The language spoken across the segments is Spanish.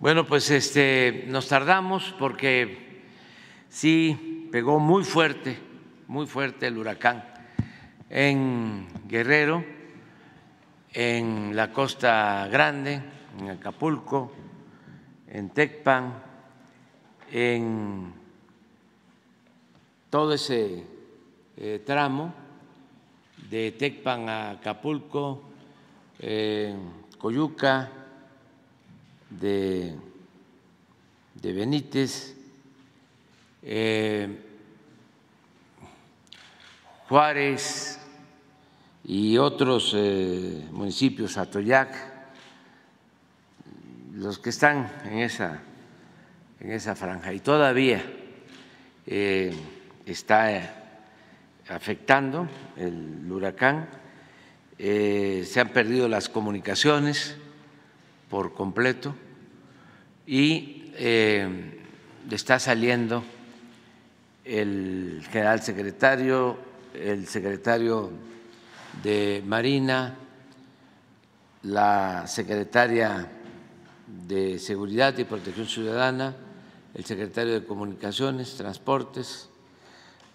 Bueno, pues este, nos tardamos porque sí pegó muy fuerte, muy fuerte el huracán en Guerrero, en la Costa Grande, en Acapulco, en Tecpan, en todo ese eh, tramo de Tecpan a Acapulco, eh, Coyuca, de, de Benítez, eh, Juárez y otros eh, municipios, Atoyac, los que están en esa, en esa franja. Y todavía eh, está afectando el huracán, se han perdido las comunicaciones por completo y eh, está saliendo el general secretario, el secretario de Marina, la secretaria de Seguridad y Protección Ciudadana, el secretario de Comunicaciones, Transportes,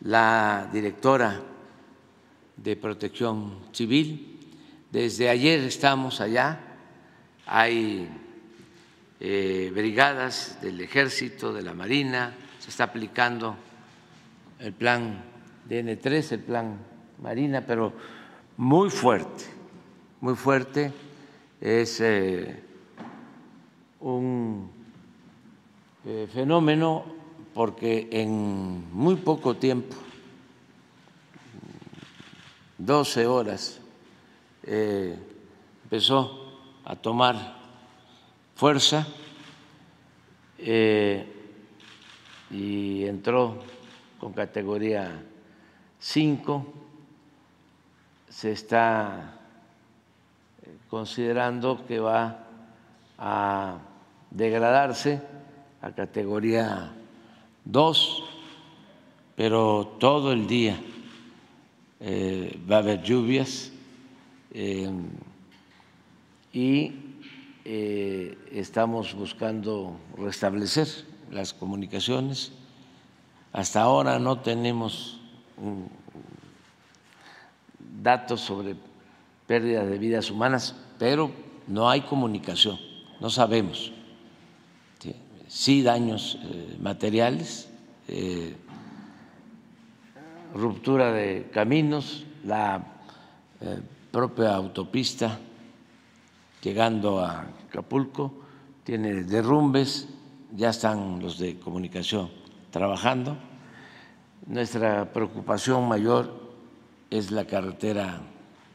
la directora de Protección Civil. Desde ayer estamos allá hay eh, brigadas del ejército, de la marina, se está aplicando el plan DN3, el plan marina, pero muy fuerte, muy fuerte. Es eh, un eh, fenómeno porque en muy poco tiempo, 12 horas, empezó a tomar fuerza eh, y entró con categoría 5. Se está eh, considerando que va a degradarse a categoría 2, pero todo el día eh, va a haber lluvias y eh, estamos buscando restablecer las comunicaciones. Hasta ahora no tenemos datos sobre pérdida de vidas humanas, pero no hay comunicación, no sabemos. Sí, daños eh, materiales, eh, ruptura de caminos, la propia autopista llegando a Acapulco, tiene derrumbes, ya están los de comunicación trabajando. Nuestra preocupación mayor es la carretera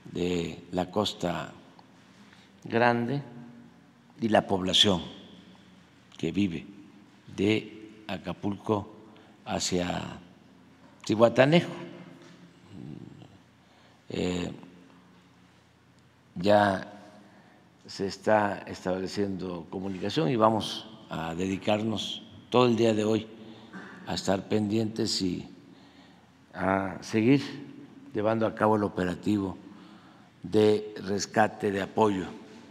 de la costa grande y la población que vive de Acapulco hacia Tihuatanejo. Eh, ya se está estableciendo comunicación y vamos a dedicarnos todo el día de hoy a estar pendientes y a seguir llevando a cabo el operativo de rescate, de apoyo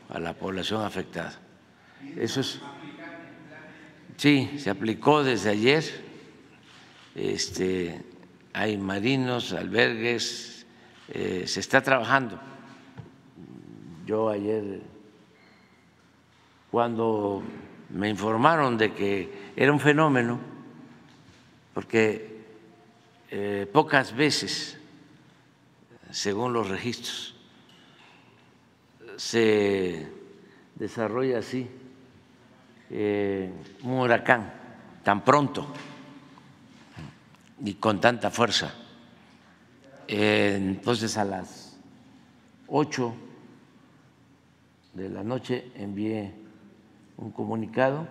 a la población afectada. Eso es. Sí, se aplicó desde ayer. Este, hay marinos, albergues, eh, se está trabajando. Yo ayer cuando me informaron de que era un fenómeno, porque eh, pocas veces, según los registros, se desarrolla así eh, un huracán tan pronto y con tanta fuerza. entonces a las ocho de la noche envié un comunicado,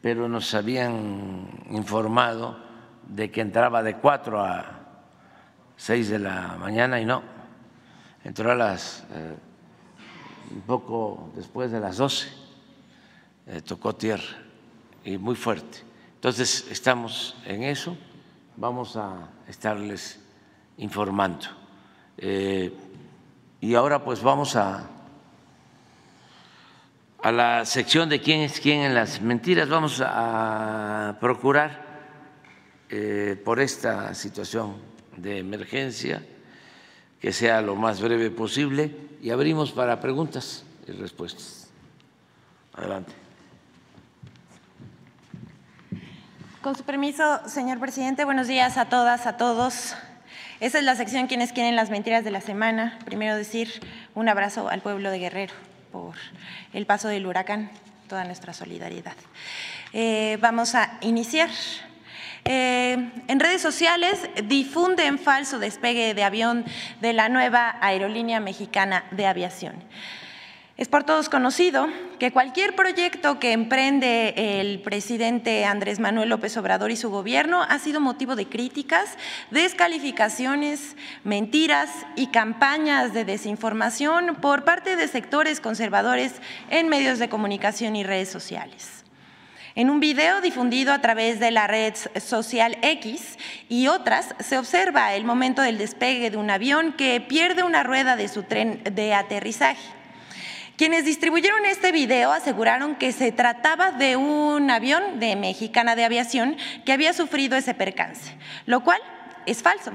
pero nos habían informado de que entraba de 4 a 6 de la mañana y no, entró a las eh, un poco después de las 12, eh, tocó tierra y muy fuerte. Entonces estamos en eso, vamos a estarles informando. Eh, y ahora pues vamos a a la sección de quién es quién en las mentiras. Vamos a procurar, eh, por esta situación de emergencia, que sea lo más breve posible y abrimos para preguntas y respuestas. Adelante. Con su permiso, señor presidente, buenos días a todas, a todos. Esa es la sección Quienes quieren las mentiras de la semana. Primero decir un abrazo al pueblo de Guerrero por el paso del huracán, toda nuestra solidaridad. Eh, vamos a iniciar. Eh, en redes sociales difunden falso despegue de avión de la nueva aerolínea mexicana de aviación. Es por todos conocido que cualquier proyecto que emprende el presidente Andrés Manuel López Obrador y su gobierno ha sido motivo de críticas, descalificaciones, mentiras y campañas de desinformación por parte de sectores conservadores en medios de comunicación y redes sociales. En un video difundido a través de la red social X y otras, se observa el momento del despegue de un avión que pierde una rueda de su tren de aterrizaje. Quienes distribuyeron este video aseguraron que se trataba de un avión de Mexicana de Aviación que había sufrido ese percance, lo cual es falso.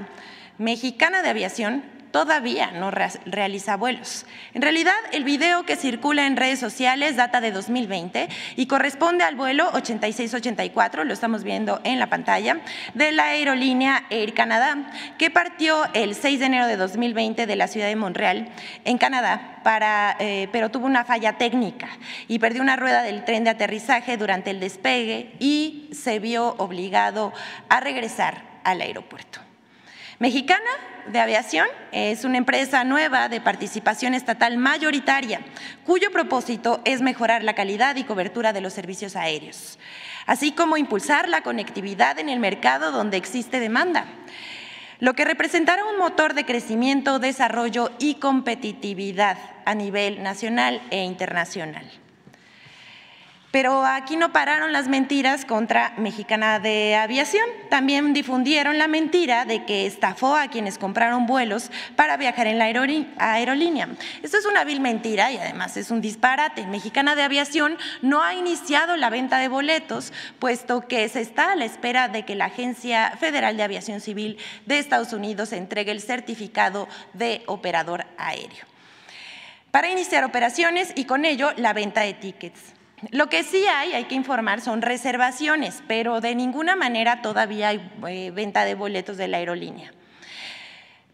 Mexicana de Aviación todavía no realiza vuelos. En realidad, el video que circula en redes sociales data de 2020 y corresponde al vuelo 8684, lo estamos viendo en la pantalla, de la aerolínea Air Canada, que partió el 6 de enero de 2020 de la ciudad de Montreal, en Canadá, eh, pero tuvo una falla técnica y perdió una rueda del tren de aterrizaje durante el despegue y se vio obligado a regresar al aeropuerto. Mexicana de Aviación es una empresa nueva de participación estatal mayoritaria, cuyo propósito es mejorar la calidad y cobertura de los servicios aéreos, así como impulsar la conectividad en el mercado donde existe demanda, lo que representará un motor de crecimiento, desarrollo y competitividad a nivel nacional e internacional. Pero aquí no pararon las mentiras contra Mexicana de Aviación. También difundieron la mentira de que estafó a quienes compraron vuelos para viajar en la aerolínea. Esto es una vil mentira y además es un disparate. Mexicana de Aviación no ha iniciado la venta de boletos, puesto que se está a la espera de que la Agencia Federal de Aviación Civil de Estados Unidos entregue el certificado de operador aéreo para iniciar operaciones y con ello la venta de tickets. Lo que sí hay, hay que informar, son reservaciones, pero de ninguna manera todavía hay eh, venta de boletos de la aerolínea.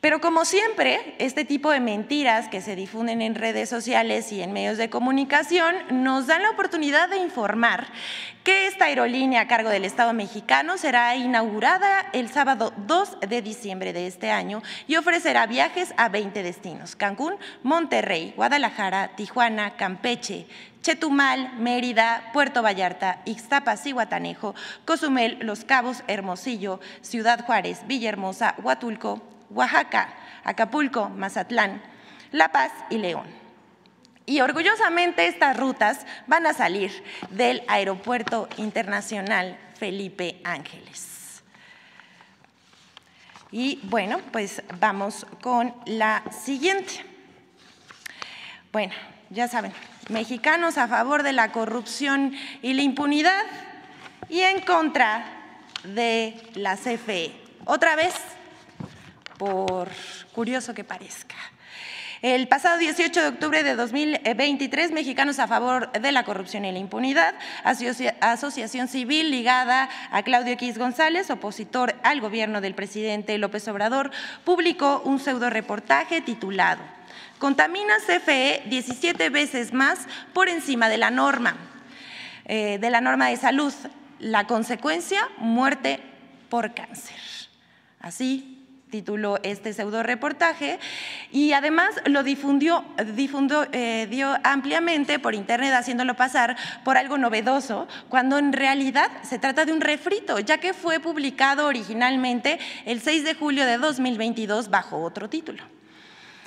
Pero como siempre, este tipo de mentiras que se difunden en redes sociales y en medios de comunicación nos dan la oportunidad de informar que esta aerolínea a cargo del Estado mexicano será inaugurada el sábado 2 de diciembre de este año y ofrecerá viajes a 20 destinos, Cancún, Monterrey, Guadalajara, Tijuana, Campeche, Chetumal, Mérida, Puerto Vallarta, Ixtapas y Guatanejo, Cozumel, Los Cabos, Hermosillo, Ciudad Juárez, Villahermosa, Huatulco, Oaxaca, Acapulco, Mazatlán, La Paz y León. Y orgullosamente estas rutas van a salir del Aeropuerto Internacional Felipe Ángeles. Y bueno, pues vamos con la siguiente. Bueno, ya saben, mexicanos a favor de la corrupción y la impunidad y en contra de la CFE. Otra vez, por curioso que parezca. El pasado 18 de octubre de 2023, Mexicanos a favor de la corrupción y la impunidad, asociación civil ligada a Claudio X González, opositor al gobierno del presidente López Obrador, publicó un pseudo reportaje titulado contamina CFE 17 veces más por encima de la norma, eh, de la norma de salud. La consecuencia, muerte por cáncer. Así tituló este pseudo reportaje y además lo difundió, eh, ampliamente por internet haciéndolo pasar por algo novedoso cuando en realidad se trata de un refrito ya que fue publicado originalmente el 6 de julio de 2022 bajo otro título.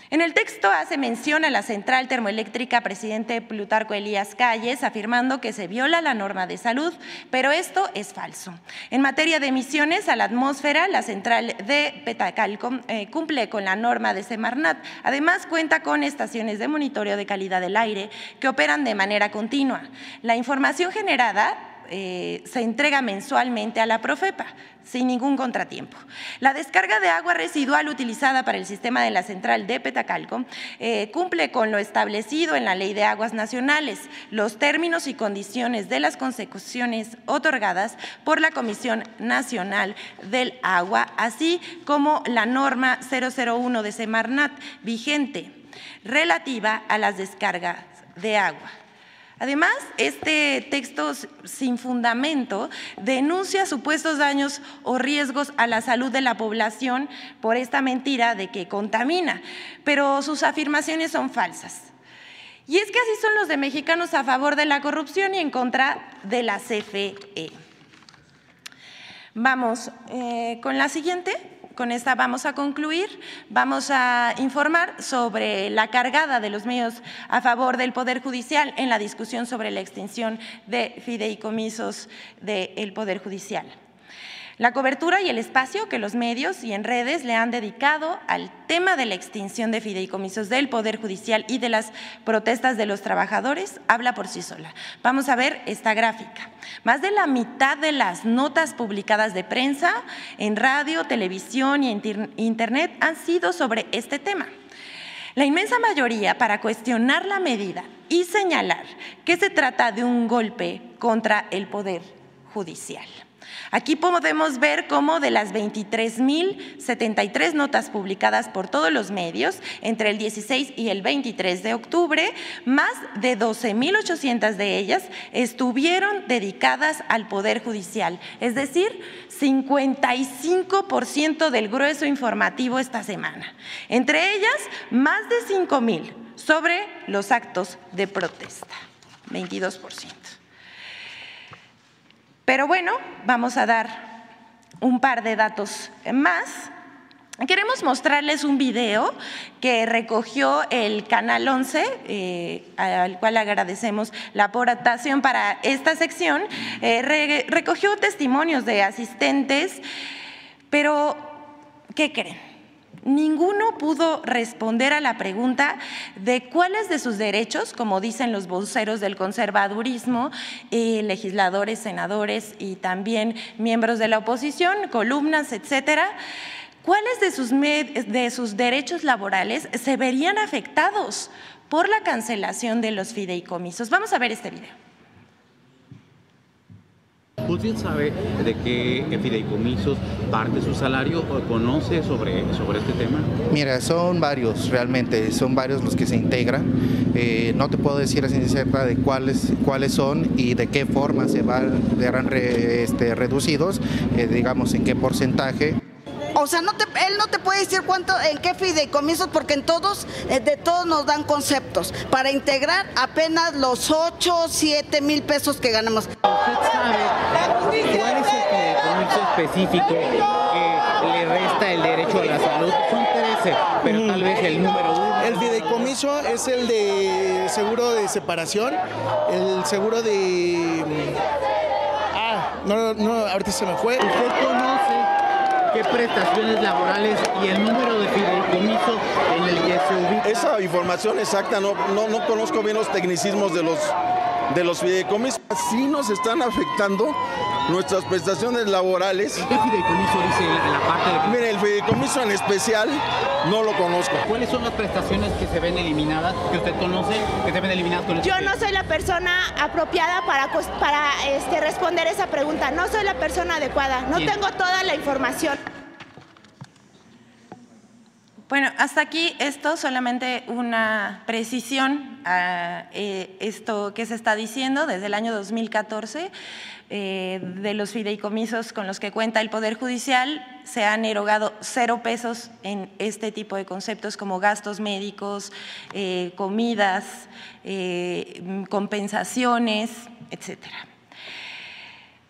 En el texto hace mención a la central termoeléctrica presidente Plutarco Elías Calles, afirmando que se viola la norma de salud, pero esto es falso. En materia de emisiones a la atmósfera, la central de Petacalco eh, cumple con la norma de Semarnat. Además, cuenta con estaciones de monitoreo de calidad del aire que operan de manera continua. La información generada eh, se entrega mensualmente a la Profepa sin ningún contratiempo. La descarga de agua residual utilizada para el sistema de la central de Petacalco eh, cumple con lo establecido en la Ley de Aguas Nacionales, los términos y condiciones de las consecuciones otorgadas por la Comisión Nacional del Agua, así como la norma 001 de Semarnat vigente relativa a las descargas de agua. Además, este texto sin fundamento denuncia supuestos daños o riesgos a la salud de la población por esta mentira de que contamina, pero sus afirmaciones son falsas. Y es que así son los de mexicanos a favor de la corrupción y en contra de la CFE. Vamos eh, con la siguiente. Con esta vamos a concluir. Vamos a informar sobre la cargada de los medios a favor del Poder Judicial en la discusión sobre la extinción de fideicomisos del Poder Judicial. La cobertura y el espacio que los medios y en redes le han dedicado al tema de la extinción de fideicomisos del Poder Judicial y de las protestas de los trabajadores habla por sí sola. Vamos a ver esta gráfica. Más de la mitad de las notas publicadas de prensa en radio, televisión y internet han sido sobre este tema. La inmensa mayoría para cuestionar la medida y señalar que se trata de un golpe contra el Poder Judicial. Aquí podemos ver cómo de las 23.073 notas publicadas por todos los medios entre el 16 y el 23 de octubre, más de 12.800 de ellas estuvieron dedicadas al Poder Judicial, es decir, 55% del grueso informativo esta semana. Entre ellas, más de 5.000 sobre los actos de protesta, 22%. Pero bueno, vamos a dar un par de datos más. Queremos mostrarles un video que recogió el Canal 11, eh, al cual agradecemos la aportación para esta sección. Eh, recogió testimonios de asistentes, pero ¿qué creen? Ninguno pudo responder a la pregunta de cuáles de sus derechos, como dicen los voceros del conservadurismo, eh, legisladores, senadores y también miembros de la oposición, columnas, etcétera, cuáles de sus, de sus derechos laborales se verían afectados por la cancelación de los fideicomisos. Vamos a ver este video. ¿Usted sabe de qué fideicomisos parte su salario o conoce sobre, sobre este tema? Mira, son varios realmente, son varios los que se integran. Eh, no te puedo decir así cierta de cuáles, cuáles son y de qué forma se van, serán este, reducidos, eh, digamos en qué porcentaje. O sea, no te, él no te puede decir cuánto, en qué fideicomisos, porque en todos, eh, de todos nos dan conceptos. Para integrar apenas los 8, 7 mil pesos que ganamos. ¿Usted sabe cuál es el fideicomiso específico que le resta el derecho a la salud? Son 13, pero tal vez el número uno. El fideicomiso es el de seguro de separación, el seguro de... Ah, no, no, ahorita se me fue. ¿Usted conoce qué prestaciones laborales y el número de fideicomiso en el que se ubica. Esa información exacta, no, no, no conozco bien los tecnicismos de los, de los fideicomisos. Sí nos están afectando nuestras prestaciones laborales. ¿Qué fideicomiso dice en la parte de... Mire, el fideicomiso en especial no lo conozco. ¿Cuáles son las prestaciones que se ven eliminadas, que usted conoce, que se ven eliminadas con Yo no soy la persona apropiada para, para este, responder esa pregunta. No soy la persona adecuada. No tengo toda la información. Bueno, hasta aquí esto, solamente una precisión a eh, esto que se está diciendo desde el año 2014. Eh, de los fideicomisos con los que cuenta el Poder Judicial, se han erogado cero pesos en este tipo de conceptos como gastos médicos, eh, comidas, compensaciones, etcétera.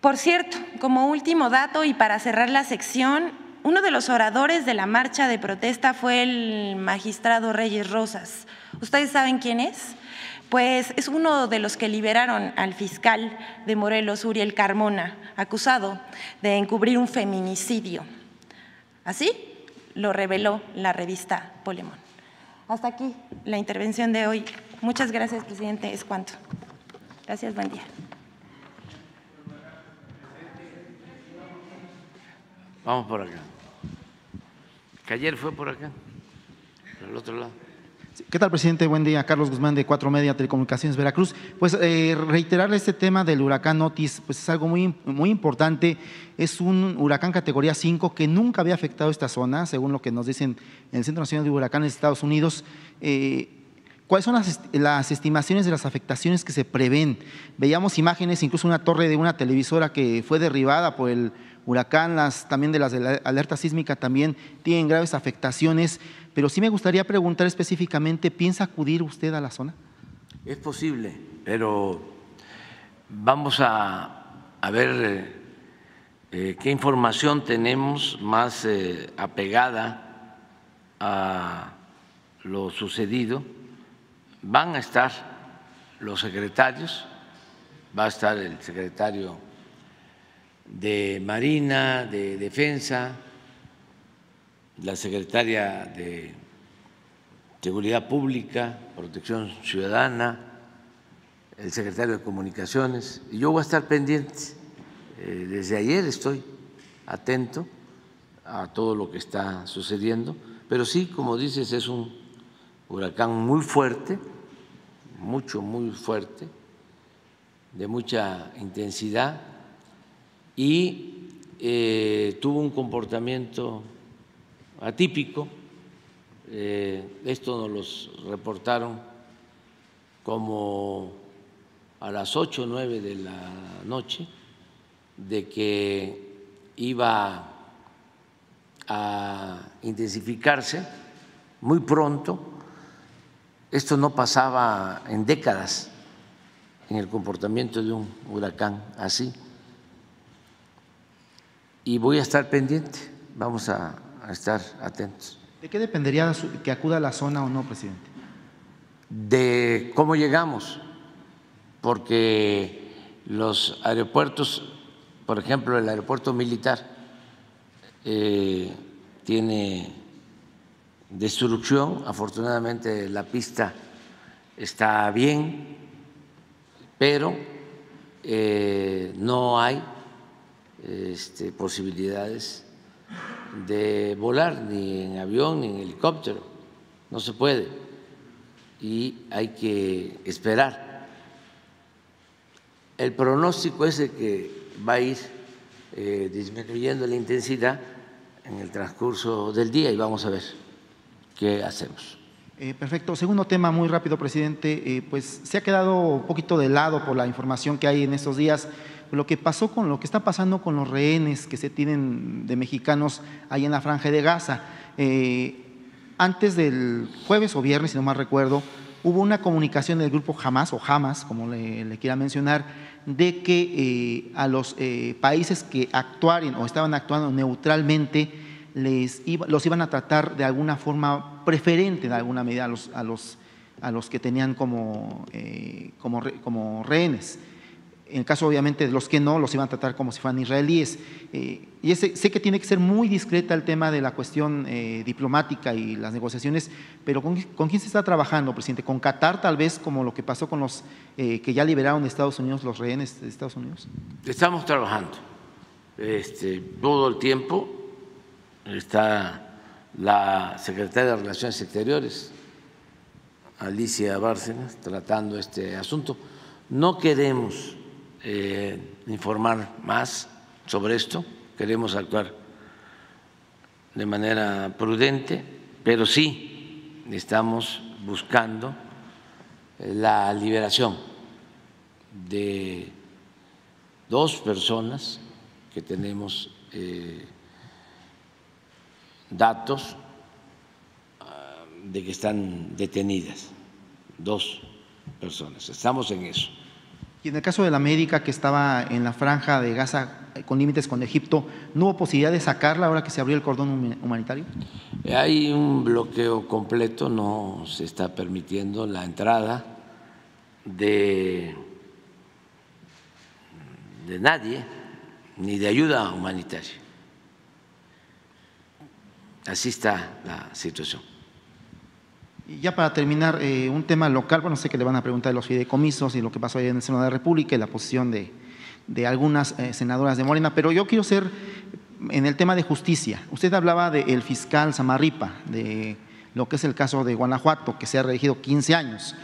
Por cierto, como último dato y para cerrar la sección, uno de los oradores de la marcha de protesta fue el magistrado Reyes Rosas. ¿Ustedes saben quién es? Pues es uno de los que liberaron al fiscal de Morelos, Uriel Carmona, acusado de encubrir un feminicidio. Así lo reveló la revista Polemón. Hasta aquí la intervención de hoy. Muchas gracias, presidente. Es cuanto. Gracias, buen día. Vamos por acá. Que ayer fue por acá, por el otro lado. ¿Qué tal, presidente? Buen día. Carlos Guzmán de Cuatro Media Telecomunicaciones Veracruz. Pues eh, reiterarle este tema del huracán Otis, pues es algo muy, muy importante. Es un huracán categoría 5 que nunca había afectado esta zona, según lo que nos dicen en el Centro Nacional de Huracanes de Estados Unidos. Eh, ¿Cuáles son las, las, estimaciones de las afectaciones que se prevén? Veíamos imágenes, incluso una torre de una televisora que fue derribada por el huracán, las, también de las de la alerta sísmica también tienen graves afectaciones, pero sí me gustaría preguntar específicamente, ¿piensa acudir usted a la zona? Es posible, pero vamos a, ver eh, eh, qué información tenemos más eh, apegada a lo sucedido. Van a estar los secretarios, va a estar el secretario de Marina, de Defensa, la secretaria de Seguridad Pública, Protección Ciudadana, el secretario de Comunicaciones, y yo voy a estar pendiente. Eh, desde ayer estoy atento a todo lo que está sucediendo, pero sí, como dices, es un huracán muy fuerte, mucho, muy fuerte, de mucha intensidad y eh, tuvo un comportamiento atípico. Eh, esto nos los reportaron como a las ocho o nueve de la noche, de que iba a intensificarse muy pronto. Esto no pasaba en décadas en el comportamiento de un huracán así y voy a estar pendiente, vamos a, estar atentos. ¿De qué dependería que acuda a la zona o no, presidente? De cómo llegamos, porque los aeropuertos, por ejemplo, el aeropuerto militar eh, tiene destrucción, afortunadamente la pista está bien, pero eh, no hay este, posibilidades de volar ni en avión ni en helicóptero, no se puede y hay que esperar. El pronóstico es de que va a ir eh, disminuyendo la intensidad en el transcurso del día y vamos a ver qué hacemos. Eh, perfecto. Segundo tema, muy rápido, presidente. Eh, pues se ha quedado un poquito de lado por la información que hay en estos días lo que pasó con lo que está pasando con los rehenes que se tienen de mexicanos ahí en la franja de Gaza. Eh, antes del jueves o viernes, si no mal recuerdo, hubo una comunicación del grupo Hamas o Hamas, como le, quiera mencionar, de que eh, a los eh, países que actuaran o estaban actuando neutralmente les los iban a tratar de alguna forma preferente, de alguna medida, a los, a los, a los que tenían como, como, como rehenes. En el caso, obviamente, de los que no, los iban a tratar como si fueran israelíes. Eh, y sé que tiene que ser muy discreta el tema de la cuestión eh, diplomática y las negociaciones, pero ¿con, quién se está trabajando, presidente? ¿Con Qatar, tal vez, como lo que pasó con los eh, que ya liberaron de Estados Unidos, los rehenes de Estados Unidos? Estamos trabajando este, todo el tiempo. Está la secretaria de Relaciones Exteriores, Alicia Bárcenas, tratando este asunto. No queremos eh, informar más sobre esto, queremos actuar de manera prudente, pero sí estamos buscando eh, la liberación de dos personas que tenemos eh, datos ah, de que están detenidas, dos personas. Estamos en eso. En el caso de la médica que estaba en la franja de Gaza, con límites con Egipto, ¿no hubo posibilidad de sacarla ahora que se abrió el cordón humanitario? Hay un bloqueo completo, no se está permitiendo la entrada de, de nadie, ni de ayuda humanitaria. Así está la situación. Y ya para terminar, eh, un tema local, bueno, sé que le van a preguntar de los fideicomisos y lo que pasó ayer en el Senado de la República y la posición de, algunas eh, senadoras de Morena, pero yo quiero ser en el tema de justicia. Usted hablaba del fiscal Samarripa, de lo que es el caso de Guanajuato, que se ha regido 15 años.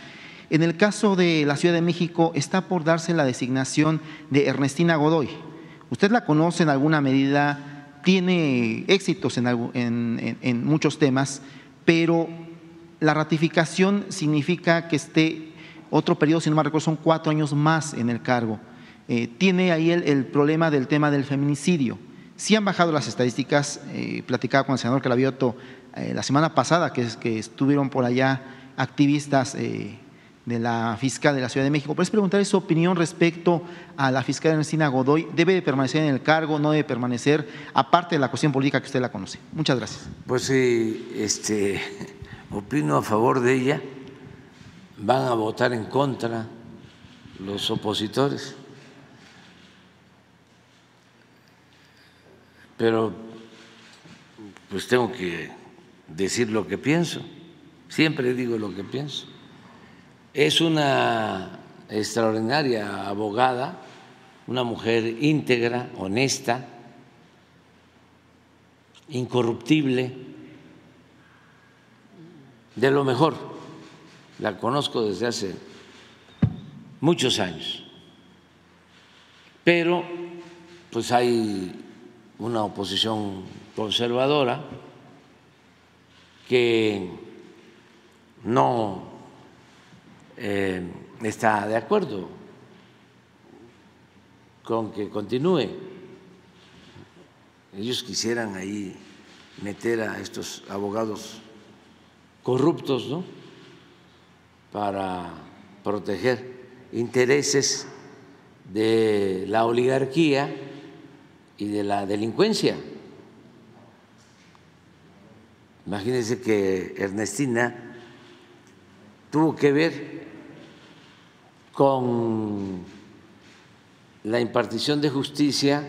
En el caso de la Ciudad de México está por darse la designación de Ernestina Godoy. Usted la conoce en alguna medida, tiene éxitos en muchos temas, pero la ratificación significa que esté otro periodo, si no me recuerdo, son cuatro años más en el cargo. Eh, tiene ahí el, problema del tema del feminicidio. Sí han bajado las estadísticas, eh, platicaba con el senador Calavioto eh, la semana pasada, que, que, estuvieron por allá activistas eh, de la fiscal de la Ciudad de México. Puedes preguntar su opinión respecto a la fiscal Ernestina Godoy. ¿Debe permanecer en el cargo? ¿No debe permanecer? Aparte de la cuestión política que usted la conoce. Muchas gracias. Pues sí, este opino a favor de ella, van a votar en contra los opositores. Pero pues tengo que decir lo que pienso, siempre digo lo que pienso. Es una extraordinaria abogada, una mujer íntegra, honesta, incorruptible de lo mejor. La conozco desde hace muchos años. Pero pues hay una oposición conservadora que no eh, está de acuerdo con que continúe. Ellos quisieran ahí meter a estos abogados corruptos, ¿no? Para proteger intereses de la oligarquía y de la delincuencia. Imagínense que Ernestina tuvo que ver con la impartición de justicia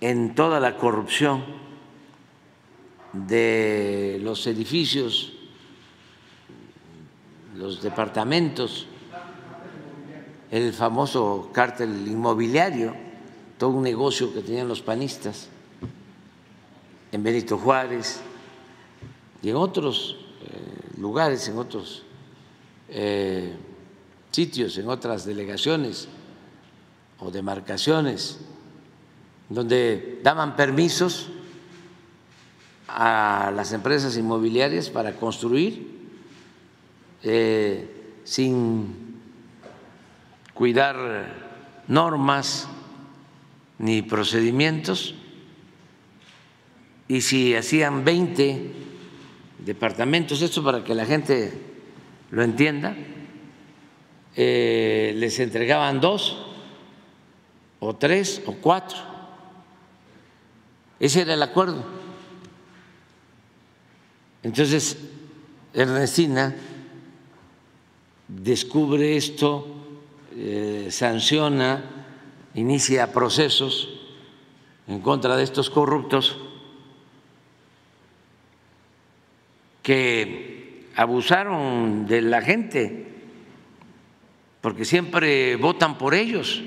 en toda la corrupción de los edificios, los departamentos, el famoso cártel inmobiliario, todo un negocio que tenían los panistas en Benito Juárez y en otros eh, lugares, en otros eh, sitios, en otras delegaciones o demarcaciones, donde daban permisos a las empresas inmobiliarias para construir eh, sin cuidar normas ni procedimientos y si hacían 20 departamentos, esto para que la gente lo entienda, eh, les entregaban dos o tres o cuatro. Ese era el acuerdo. Entonces, Ernestina descubre esto, eh, sanciona, inicia procesos en contra de estos corruptos que abusaron de la gente, porque siempre votan por ellos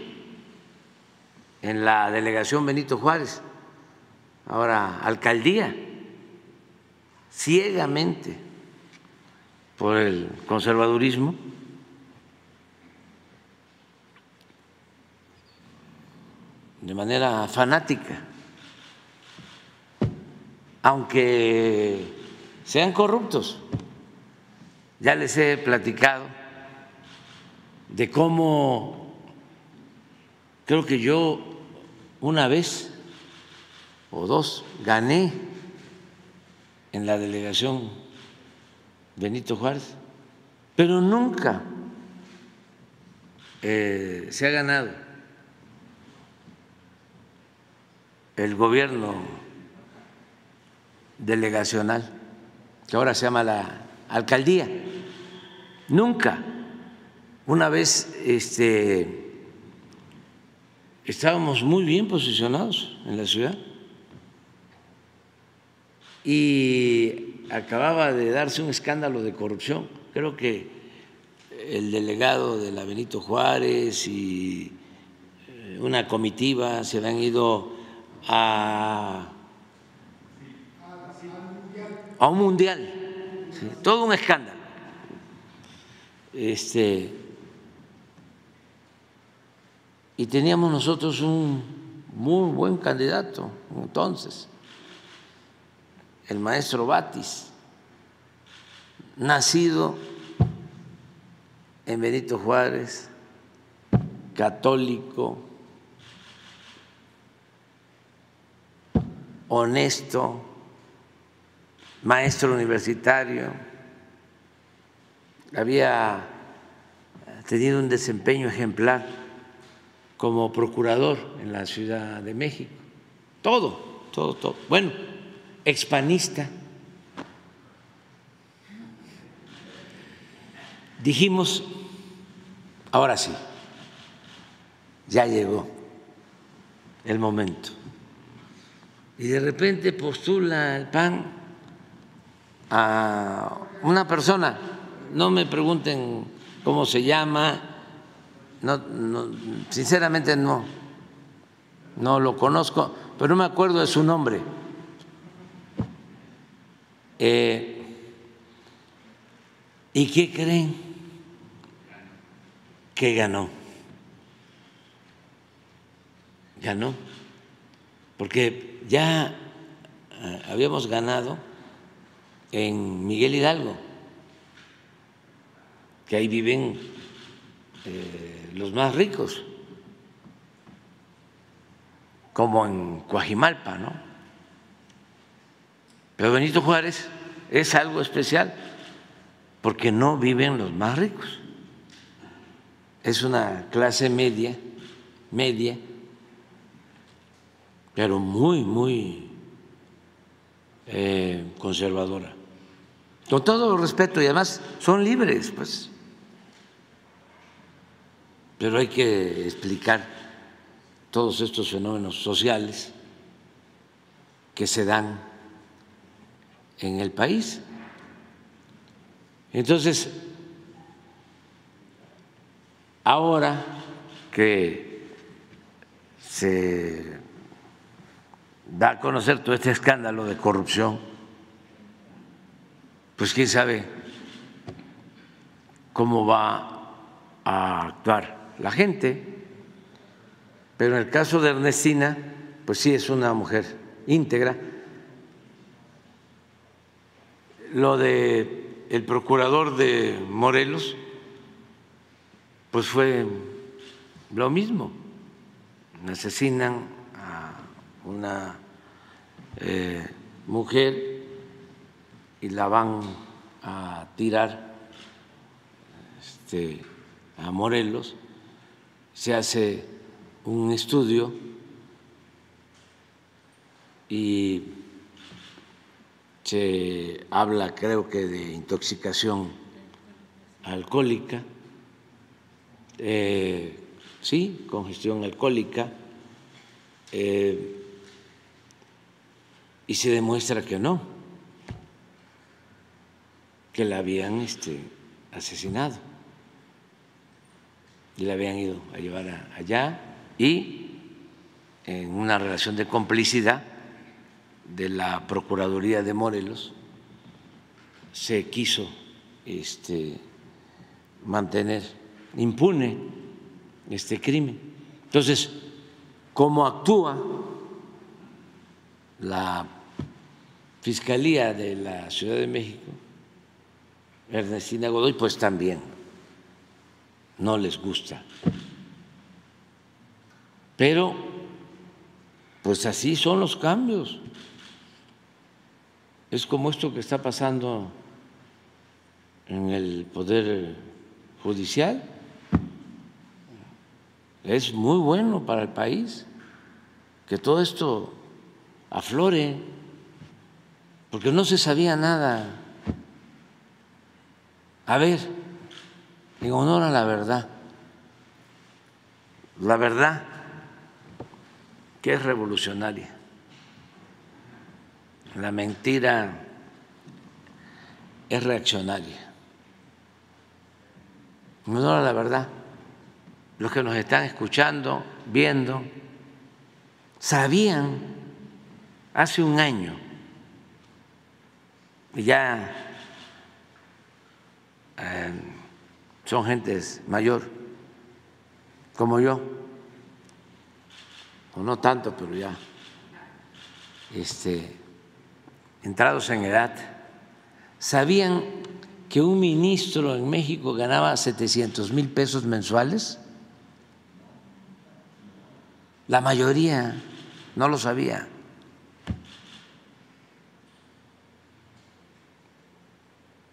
en la delegación Benito Juárez, ahora alcaldía ciegamente por el conservadurismo, de manera fanática, aunque sean corruptos. Ya les he platicado de cómo creo que yo una vez o dos gané en la delegación Benito Juárez, pero nunca eh, se ha ganado el gobierno delegacional, que ahora se llama la alcaldía. Nunca. Una vez este, estábamos muy bien posicionados en la ciudad y acababa de darse un escándalo de corrupción. Creo que el delegado de la Benito Juárez y eh, una comitiva se habían ido a, a un mundial, todo un escándalo. Este, y teníamos nosotros un muy buen candidato entonces, el maestro Batis, nacido en Benito Juárez, católico, honesto, maestro universitario, había tenido un desempeño ejemplar como procurador en la Ciudad de México. Todo, todo, todo. Bueno, expanista. Dijimos, ahora sí, ya llegó el momento. Y de repente postula el PAN a una persona, no me pregunten cómo se llama, no, sinceramente no, no lo conozco, pero no me acuerdo de su nombre. Eh, ¿Y qué creen? Que ganó. Ganó. Porque ya eh, habíamos ganado en Miguel Hidalgo, que ahí viven eh, los más ricos, como en Coajimalpa, ¿no? Pero Benito Juárez es algo especial porque no viven los más ricos. Es una clase media, media, pero muy, muy eh, conservadora. Con todo respeto, y además son libres, pues. Pero hay que explicar todos estos fenómenos sociales que se dan en el país. Entonces, ahora que se da a conocer todo este escándalo de corrupción, pues quién sabe cómo va a actuar la gente. Pero en el caso de Ernestina, pues sí es una mujer íntegra. Lo de el procurador de Morelos, pues fue lo mismo. Asesinan a una eh, mujer y la van a tirar este, a Morelos. Se hace un estudio y se habla creo que de intoxicación alcohólica, eh, sí, congestión alcohólica, eh, y se demuestra que no, que la habían este, asesinado. Y la habían ido a llevar allá y en una relación de complicidad de la Procuraduría de Morelos se quiso este, mantener impune este crimen. Entonces, ¿cómo actúa la Fiscalía de la Ciudad de México, Ernestina Godoy, pues también no les gusta. Pero, pues así son los cambios. Es como esto que está pasando en el Poder Judicial. Es muy bueno para el país que todo esto aflore, porque no se sabía nada. A ver, en honor a la verdad, la verdad que es revolucionaria, la mentira es reaccionaria. A la verdad, los que nos están escuchando, viendo, sabían hace un año, y ya eh, son gentes mayor, como yo, o no tanto, pero ya este, entrados en edad, sabían que un ministro en México ganaba 700 mil pesos mensuales. La mayoría no lo sabía.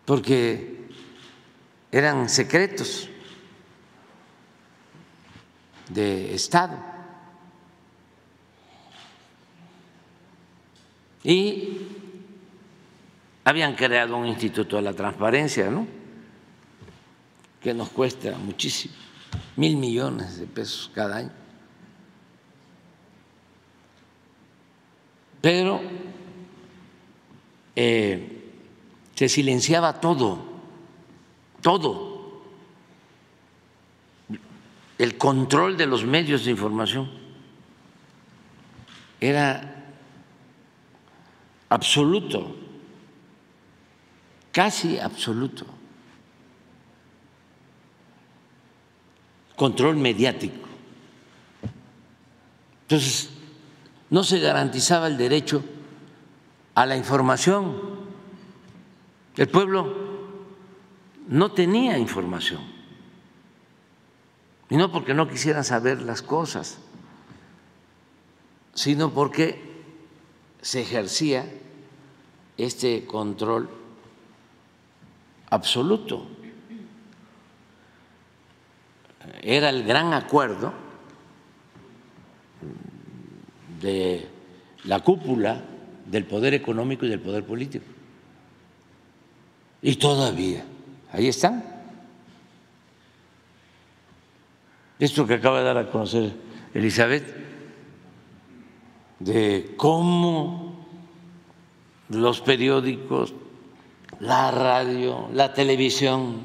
Porque eran secretos de Estado. Y habían creado un instituto de la transparencia, ¿no? Que nos cuesta muchísimo, mil millones de pesos cada año. Pero eh, se silenciaba todo, todo. El control de los medios de información era absoluto, casi absoluto. Control mediático. Entonces, no se garantizaba el derecho a la información. El pueblo no tenía información. Y no porque no quisieran saber las cosas, sino porque se ejercía este control absoluto. Era el gran acuerdo de la cúpula del poder económico y del poder político. Y todavía, ahí están. Esto que acaba de dar a conocer Elizabeth, de cómo los periódicos, la radio, la televisión,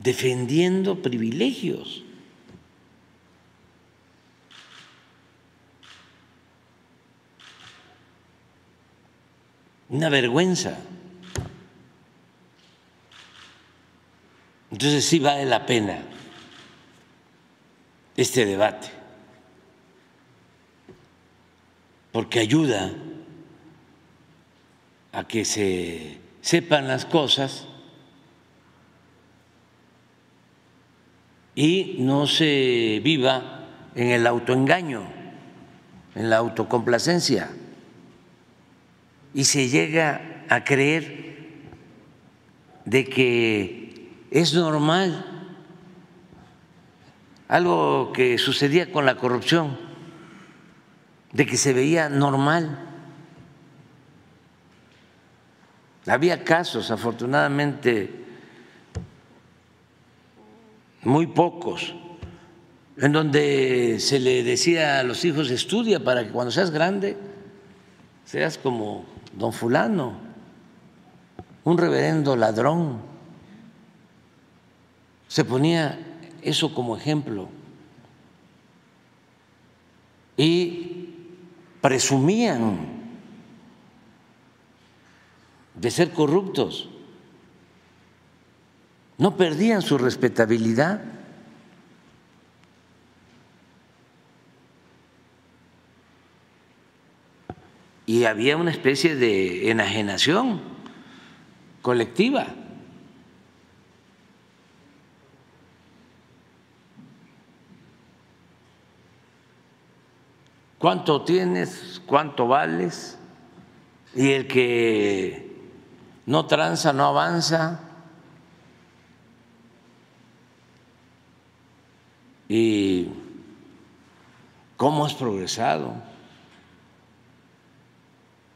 defendiendo privilegios una vergüenza. Entonces sí vale la pena este debate, porque ayuda a que se sepan las cosas y no se viva en el autoengaño, en la autocomplacencia y se llega a creer de que es normal algo que sucedía con la corrupción, de que se veía normal. Había casos, afortunadamente, muy pocos, en donde se le decía a los hijos, estudia para que cuando seas grande seas como don fulano, un reverendo ladrón. Se ponía eso como ejemplo y presumían de ser corruptos, no perdían su respetabilidad. y había una especie de enajenación colectiva. ¿Cuánto tienes? ¿Cuánto vales? Y el que no tranza, no avanza. ¿Y cómo has progresado?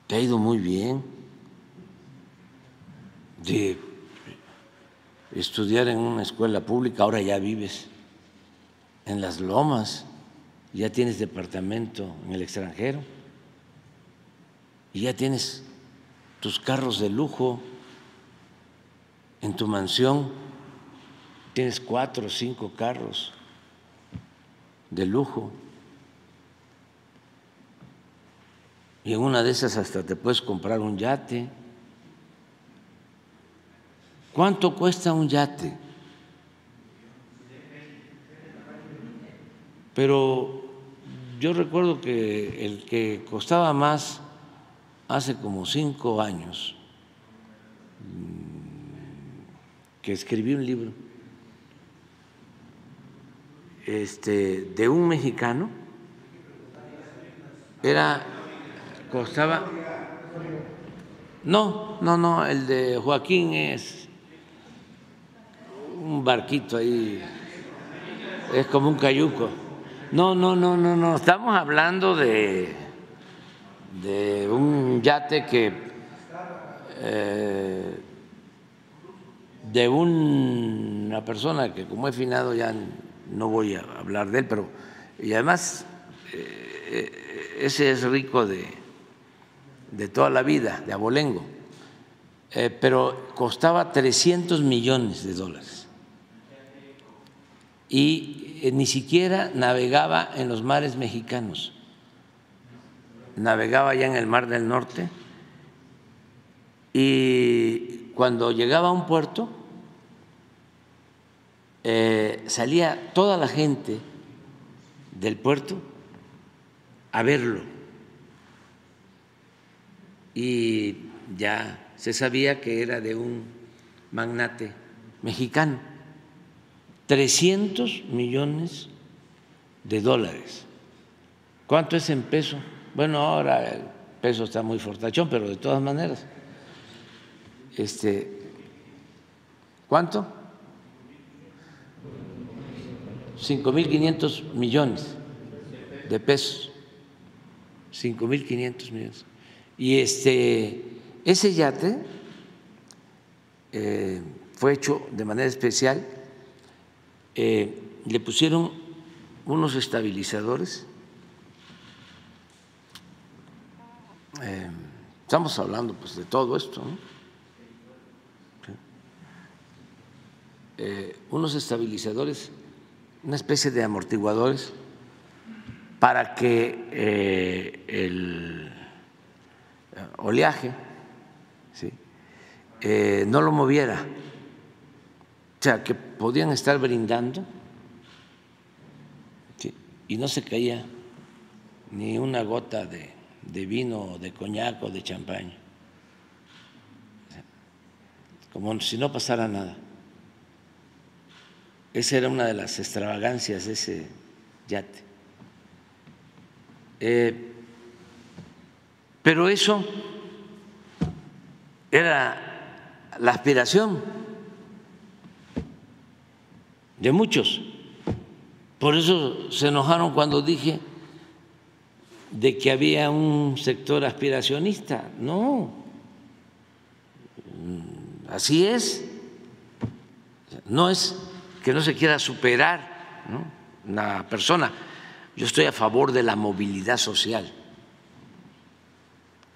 te ha ido muy bien de estudiar en una escuela pública, ahora ya vives en las lomas, ya tienes departamento en el extranjero y ya tienes tus carros de lujo en tu mansión, tienes cuatro o cinco carros de lujo. Y en una de esas hasta te puedes comprar un yate. ¿Cuánto cuesta un yate? Pero yo recuerdo que el que costaba más hace como cinco años, mm, que escribí un libro este, de un mexicano, era, costaba, no, no, no, el de Joaquín es un barquito ahí, es como un cayuco. No, no, no, no, no, estamos hablando de, de un yate que eh, de una persona que como he finado ya no voy a hablar de él, pero y además eh, ese es rico de, de toda la vida, de abolengo, eh, pero costaba 300 millones de dólares. Y ni siquiera navegaba en los mares mexicanos, navegaba ya en el Mar del Norte y cuando llegaba a un puerto eh, salía toda la gente del puerto a verlo y ya se sabía que era de un magnate mexicano 300 millones de dólares. ¿Cuánto es en peso? Bueno, ahora el peso está muy fortachón, pero de todas maneras. Este, ¿Cuánto? 5.500 millones de pesos. 5.500 millones. Y este, ese yate eh, fue hecho de manera especial eh, le pusieron unos estabilizadores. Eh, estamos hablando pues de todo esto, eh, unos estabilizadores, una especie de amortiguadores para que el oleaje no lo moviera. O sea, que podían estar brindando y no se caía ni una gota de, vino, de coñac o de champaña, como si no pasara nada. Esa era una de las extravagancias de ese yate. Eh, pero eso era la aspiración de muchos. Por eso se enojaron cuando dije de que había un sector aspiracionista. No, así es. No es que no se quiera superar una persona. Yo estoy a favor de la movilidad social.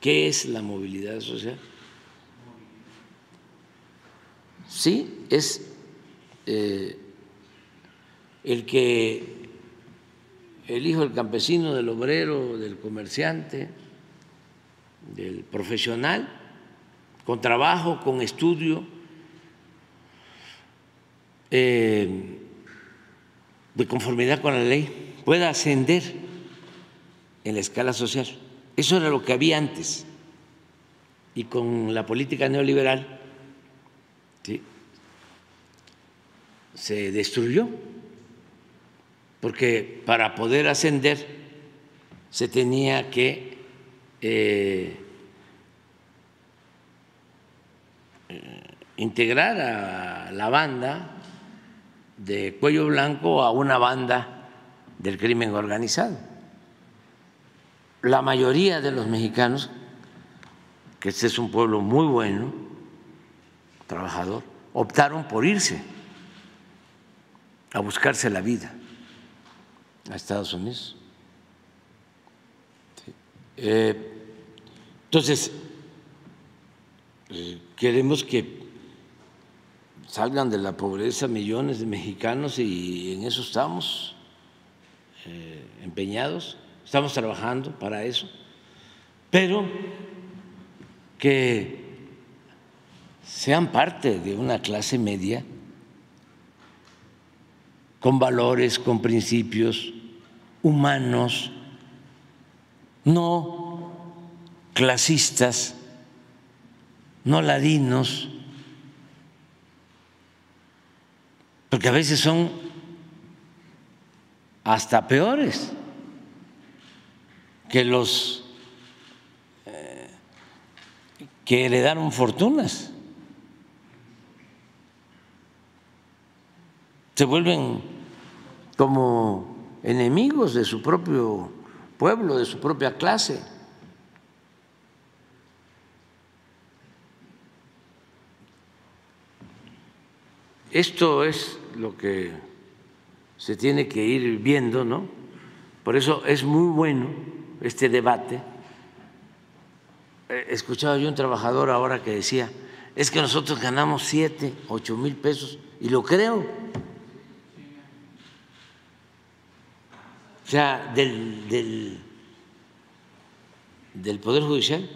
¿Qué es la movilidad social? Sí, es eh, el que el hijo del campesino, del obrero, del comerciante, del profesional, con trabajo, con estudio, eh, de conformidad con la ley, pueda ascender en la escala social. Eso era lo que había antes. Y con la política neoliberal se destruyó porque para poder ascender se tenía que eh, integrar a la banda de cuello blanco a una banda del crimen organizado. La mayoría de los mexicanos que este es un pueblo muy bueno, trabajador, optaron por irse a buscarse la vida a Estados Unidos. Eh, entonces, eh, queremos que salgan de la pobreza millones de mexicanos y en eso estamos eh, empeñados, estamos trabajando para eso, pero que sean parte de una clase media con valores, con principios humanos, no clasistas, no ladinos, porque a veces son hasta peores que los eh, que heredaron fortunas. Se vuelven como enemigos de su propio pueblo, de su propia clase. Esto es lo que se tiene que ir viendo, ¿no? Por eso es muy bueno este debate. Escuchaba yo un trabajador ahora que decía, es que nosotros ganamos siete, ocho mil pesos, y lo creo. Sea, del, del, del Poder Judicial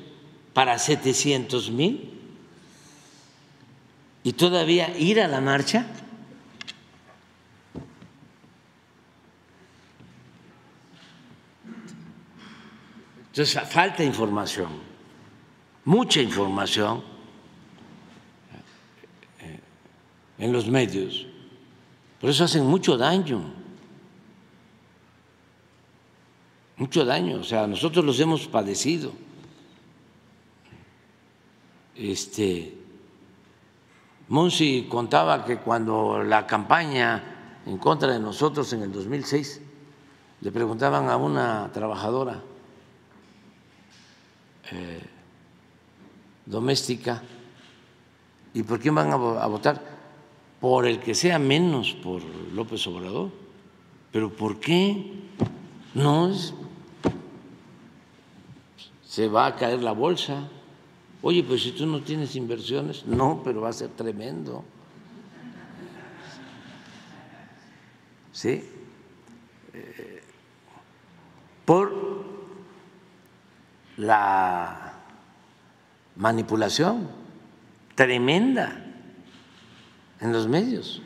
para 700 mil y todavía ir a la marcha. Entonces falta información, mucha información eh, en los medios. Por eso hacen mucho daño, mucho daño. O sea, nosotros los hemos padecido. Este, Monsi contaba que cuando la campaña en contra de nosotros en el 2006 le preguntaban a una trabajadora eh, doméstica, ¿y por quién van a votar? Por el que sea menos por López Obrador. ¿Pero por qué? No se va a caer la bolsa. Oye, pues si tú no tienes inversiones, no, pero va a ser tremendo. ¿Sí? Eh, por la manipulación tremenda en los medios,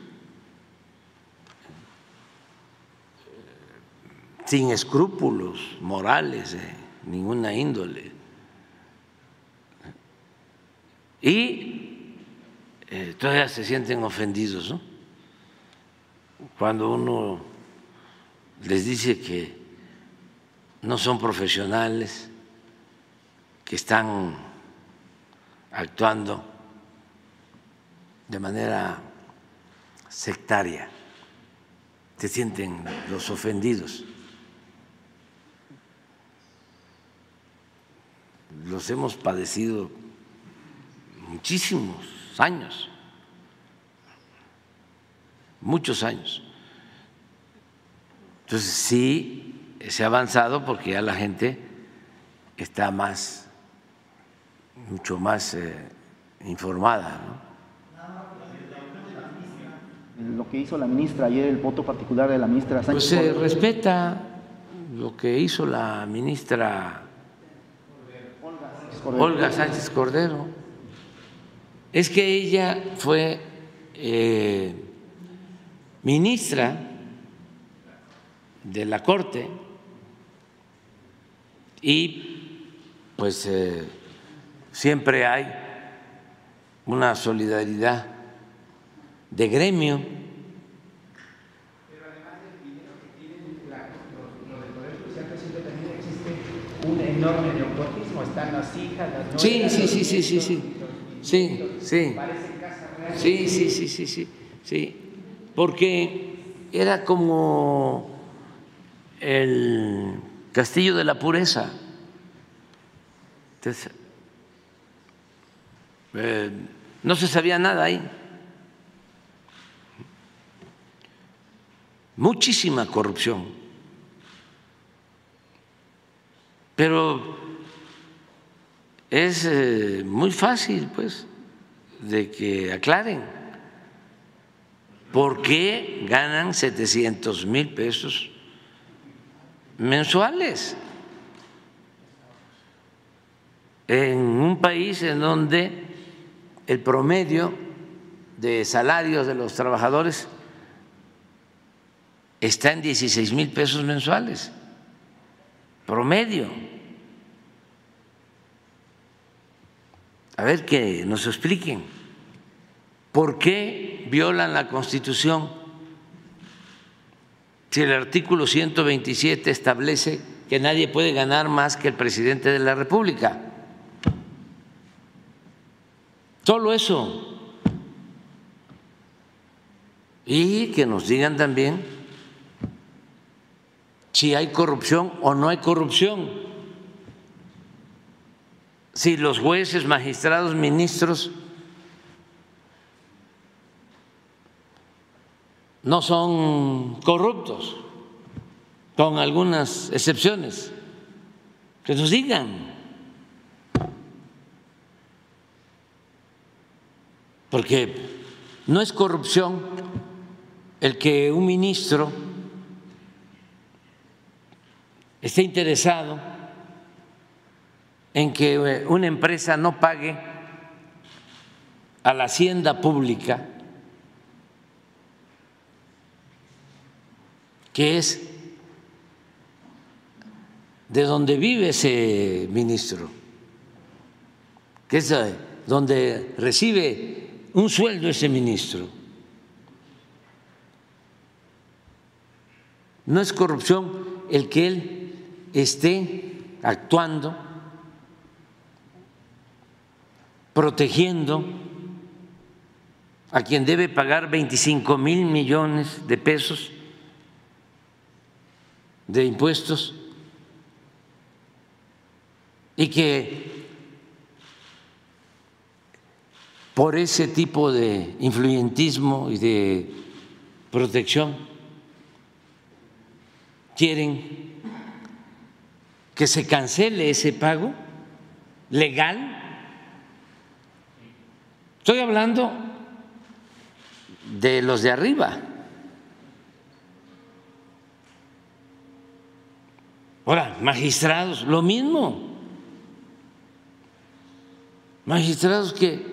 sin escrúpulos morales de ninguna índole. Y eh, todavía se sienten ofendidos, ¿no? Cuando uno les dice que no son profesionales, que están actuando de manera sectaria, se sienten los ofendidos. Los hemos padecido muchísimos años, muchos años. Entonces sí se ha avanzado porque ya la gente está más mucho más eh, informada. Lo que hizo la ministra ayer, el voto particular de la ministra Sánchez. Pues se respeta lo que hizo la ministra Olga Sánchez Cordero. Es que ella fue eh, ministra de la Corte y pues eh, siempre hay una solidaridad de gremio. Pero además del dinero que tienen los del Poder Judicial, presidente, también existe un enorme neoportismo. Están las hijas, las nuevas. Sí, sí, sí, sí, sí, sí. Sí, sí. Sí, sí, sí, sí, sí, sí. Porque era como el castillo de la pureza. Entonces, Eh, no se sabía nada ahí. Muchísima corrupción. Pero es eh, muy fácil, pues, de que aclaren por qué ganan 700 mil pesos mensuales en un país en donde el promedio de salarios de los trabajadores está en 16 mil pesos mensuales, promedio. A ver que nos expliquen por qué violan la Constitución si el artículo 127 establece que nadie puede ganar más que el presidente de la República. Solo eso. Y que nos digan también si hay corrupción o no hay corrupción. Si los jueces, magistrados, ministros no son corruptos, con algunas excepciones. Que nos digan. porque no es corrupción el que un ministro esté interesado en que eh, una empresa no pague a la hacienda pública, que es de donde vive ese ministro, que es eh, donde recibe un sueldo ese ministro. No es corrupción el que él esté actuando, protegiendo a quien debe pagar 25 mil millones de pesos de impuestos y que por ese tipo de influyentismo y de protección quieren que se cancele ese pago legal. Estoy hablando de los de arriba. Ahora, magistrados, lo mismo. Magistrados que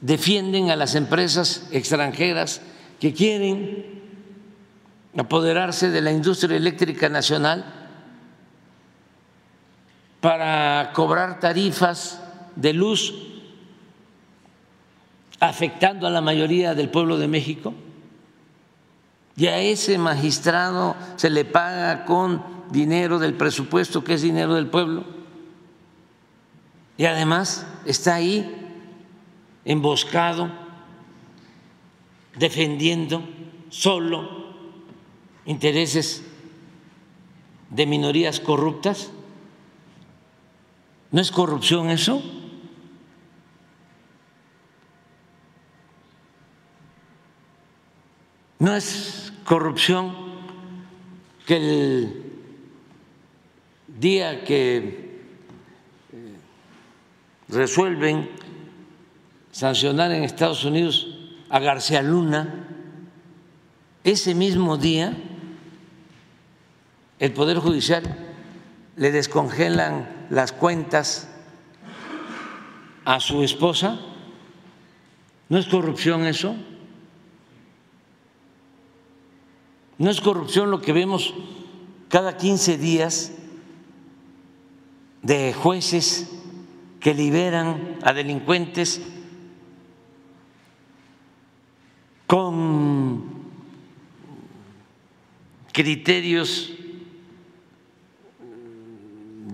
defienden a las empresas extranjeras que quieren apoderarse de la industria eléctrica nacional para cobrar tarifas de luz afectando a la mayoría del pueblo de México. Y a ese magistrado se le paga con dinero del presupuesto, que es dinero del pueblo. Y además está ahí emboscado, defendiendo solo intereses de minorías corruptas? ¿No es corrupción eso? ¿No es corrupción que el día que eh, resuelven sancionar en Estados Unidos a García Luna, ese mismo día el Poder Judicial le descongelan las cuentas a su esposa. ¿No es corrupción eso? ¿No es corrupción lo que vemos cada 15 días de jueces que liberan a delincuentes con criterios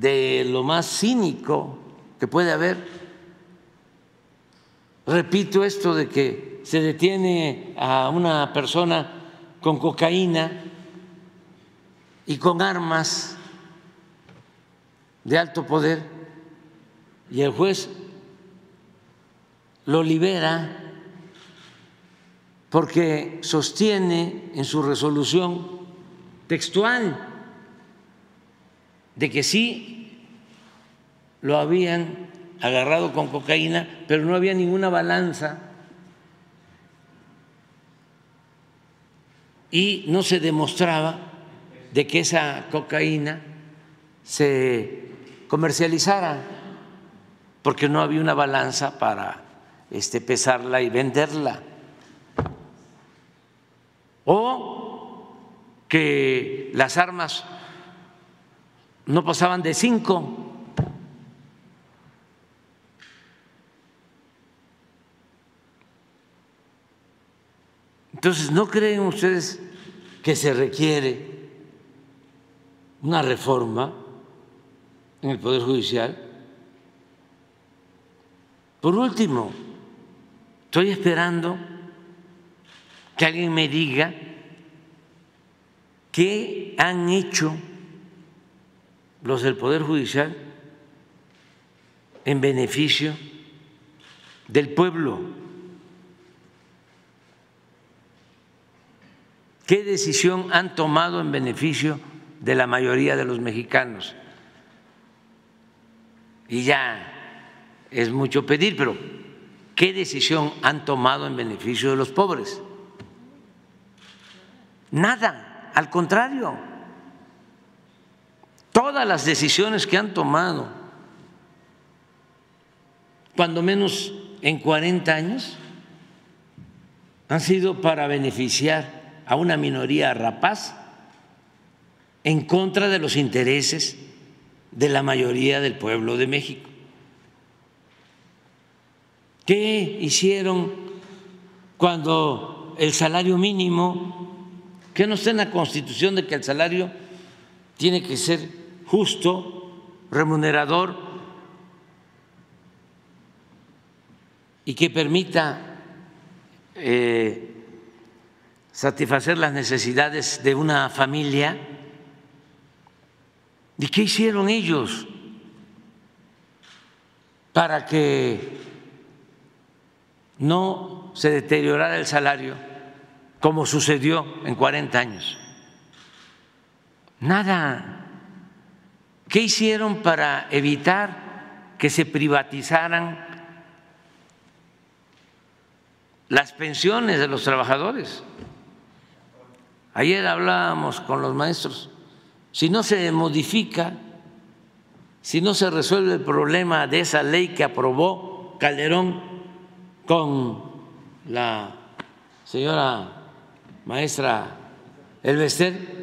de lo más cínico que puede haber. Repito esto de que se detiene a una persona con cocaína y con armas de alto poder. Y el juez lo libera porque sostiene en su resolución textual de que sí lo habían agarrado con cocaína, pero no había ninguna balanza y no se demostraba de que esa cocaína se comercializara, porque no había una balanza para este, pesarla y venderla. O que las armas no pasaban de cinco. Entonces, ¿no creen ustedes que se requiere una reforma en el Poder Judicial? Por último, estoy esperando que alguien me diga qué han hecho los del Poder Judicial en beneficio del pueblo. ¿Qué decisión han tomado en beneficio de la mayoría de los mexicanos? Y ya es mucho pedir, pero ¿qué decisión han tomado en beneficio de los pobres? Nada, al contrario Todas las decisiones que han tomado, cuando menos en 40 años, han sido para beneficiar a una minoría rapaz en contra de los intereses de la mayoría del pueblo de México. ¿Qué hicieron cuando el salario mínimo, que no está en la Constitución de que el salario tiene que ser justo, remunerador y que permita eh, satisfacer las necesidades de una familia. ¿Y qué hicieron ellos para que no se deteriorara el salario como sucedió en 40 años? Nada. ¿Qué hicieron para evitar que se privatizaran las pensiones de los trabajadores? Ayer hablábamos con los maestros. Si no se modifica, si no se resuelve el problema de esa ley que aprobó Calderón con la señora maestra Elvester,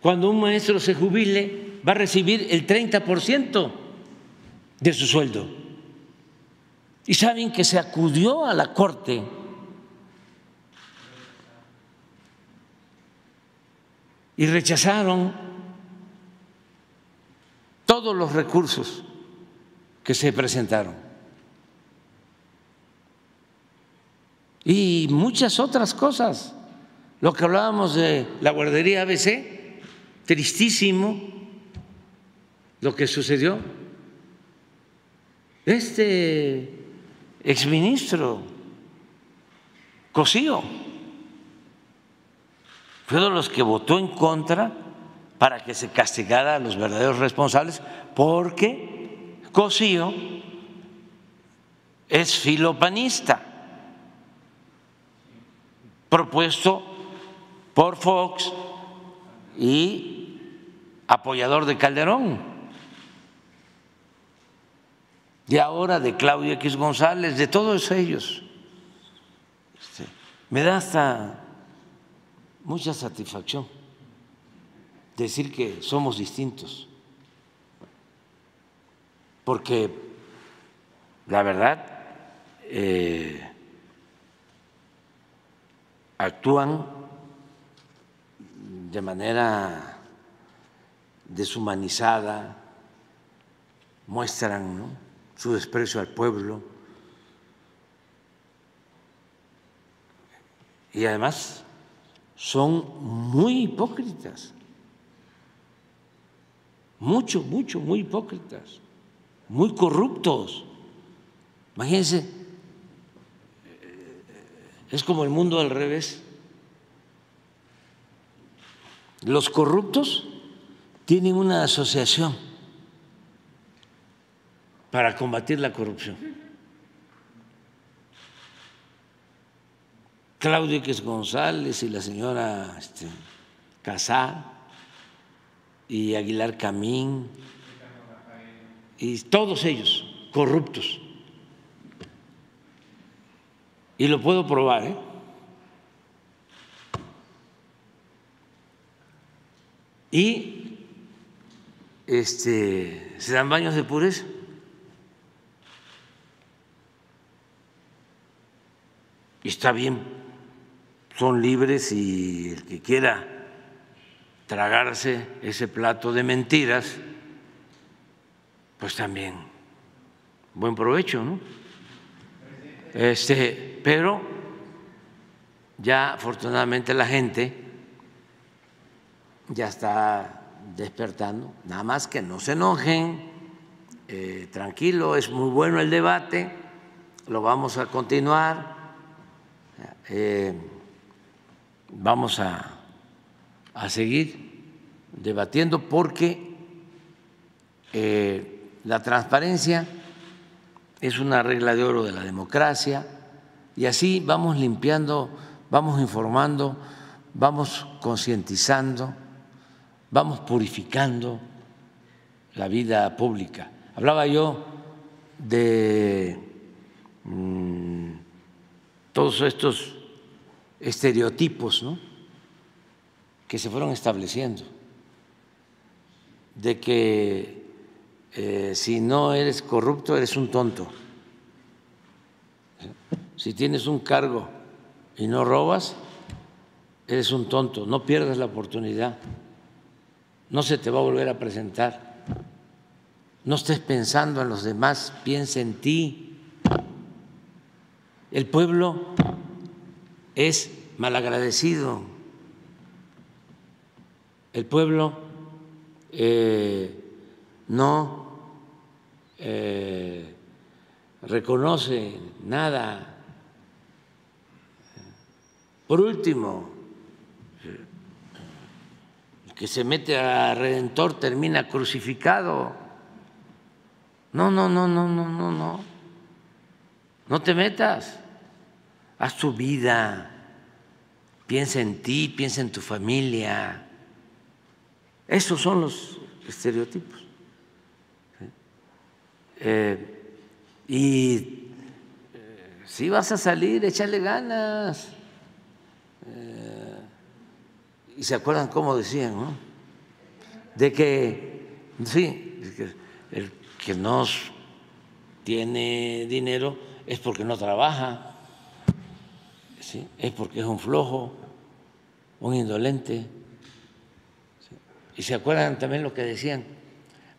cuando un maestro se jubile, va a recibir el 30% de su sueldo. Y saben que se acudió a la Corte y rechazaron todos los recursos que se presentaron. Y muchas otras cosas. Lo que hablábamos de la guardería ABC, tristísimo, lo que sucedió. Este exministro Cosío fue de los que votó en contra para que se castigara a los verdaderos responsables, porque Cosío es filopanista, propuesto por Fox y apoyador de Calderón y ahora de Claudia X González, de todos ellos. Este, me da hasta mucha satisfacción decir que somos distintos, porque la verdad eh, actúan de manera deshumanizada, muestran su desprecio al pueblo. Y además son muy hipócritas, mucho, mucho, muy hipócritas, muy corruptos. Imagínense es como el mundo al revés. Los corruptos tienen una asociación para combatir la corrupción. Claudio X González y la señora este, Casá y Aguilar Camín y todos ellos corruptos. Y lo puedo probar, ¿eh? Y este, se dan baños de pureza. Y está bien, son libres y el que quiera tragarse ese plato de mentiras, pues también buen provecho, ¿no? Este, pero ya afortunadamente la gente ya está despertando, nada más que no se enojen, eh, tranquilo, es muy bueno el debate, lo vamos a continuar, eh, vamos a, a, seguir debatiendo porque eh, la transparencia es una regla de oro de la democracia y así vamos limpiando, vamos informando, vamos concientizando, vamos purificando la vida pública. Hablaba yo de mmm, todos estos estereotipos ¿no? que se fueron estableciendo, de que eh, si no eres corrupto, eres un tonto. Si tienes un cargo y no robas, eres un tonto, no pierdas la oportunidad, no se te va a volver a presentar. No estés pensando en los demás, piensa en ti. El pueblo es malagradecido. El pueblo eh, no eh, reconoce nada. Por último, el que se mete a Redentor termina crucificado. No, no, no, no, no, no, no. No te metas. Haz tu vida. Piensa en ti, piensa en tu familia. Esos son los estereotipos. Eh, y eh, si vas a salir, échale ganas. Eh, y se acuerdan cómo decían, ¿no? De que, sí, el que no tiene dinero es porque no trabaja, es porque es un flojo, un indolente. Y se acuerdan también lo que decían,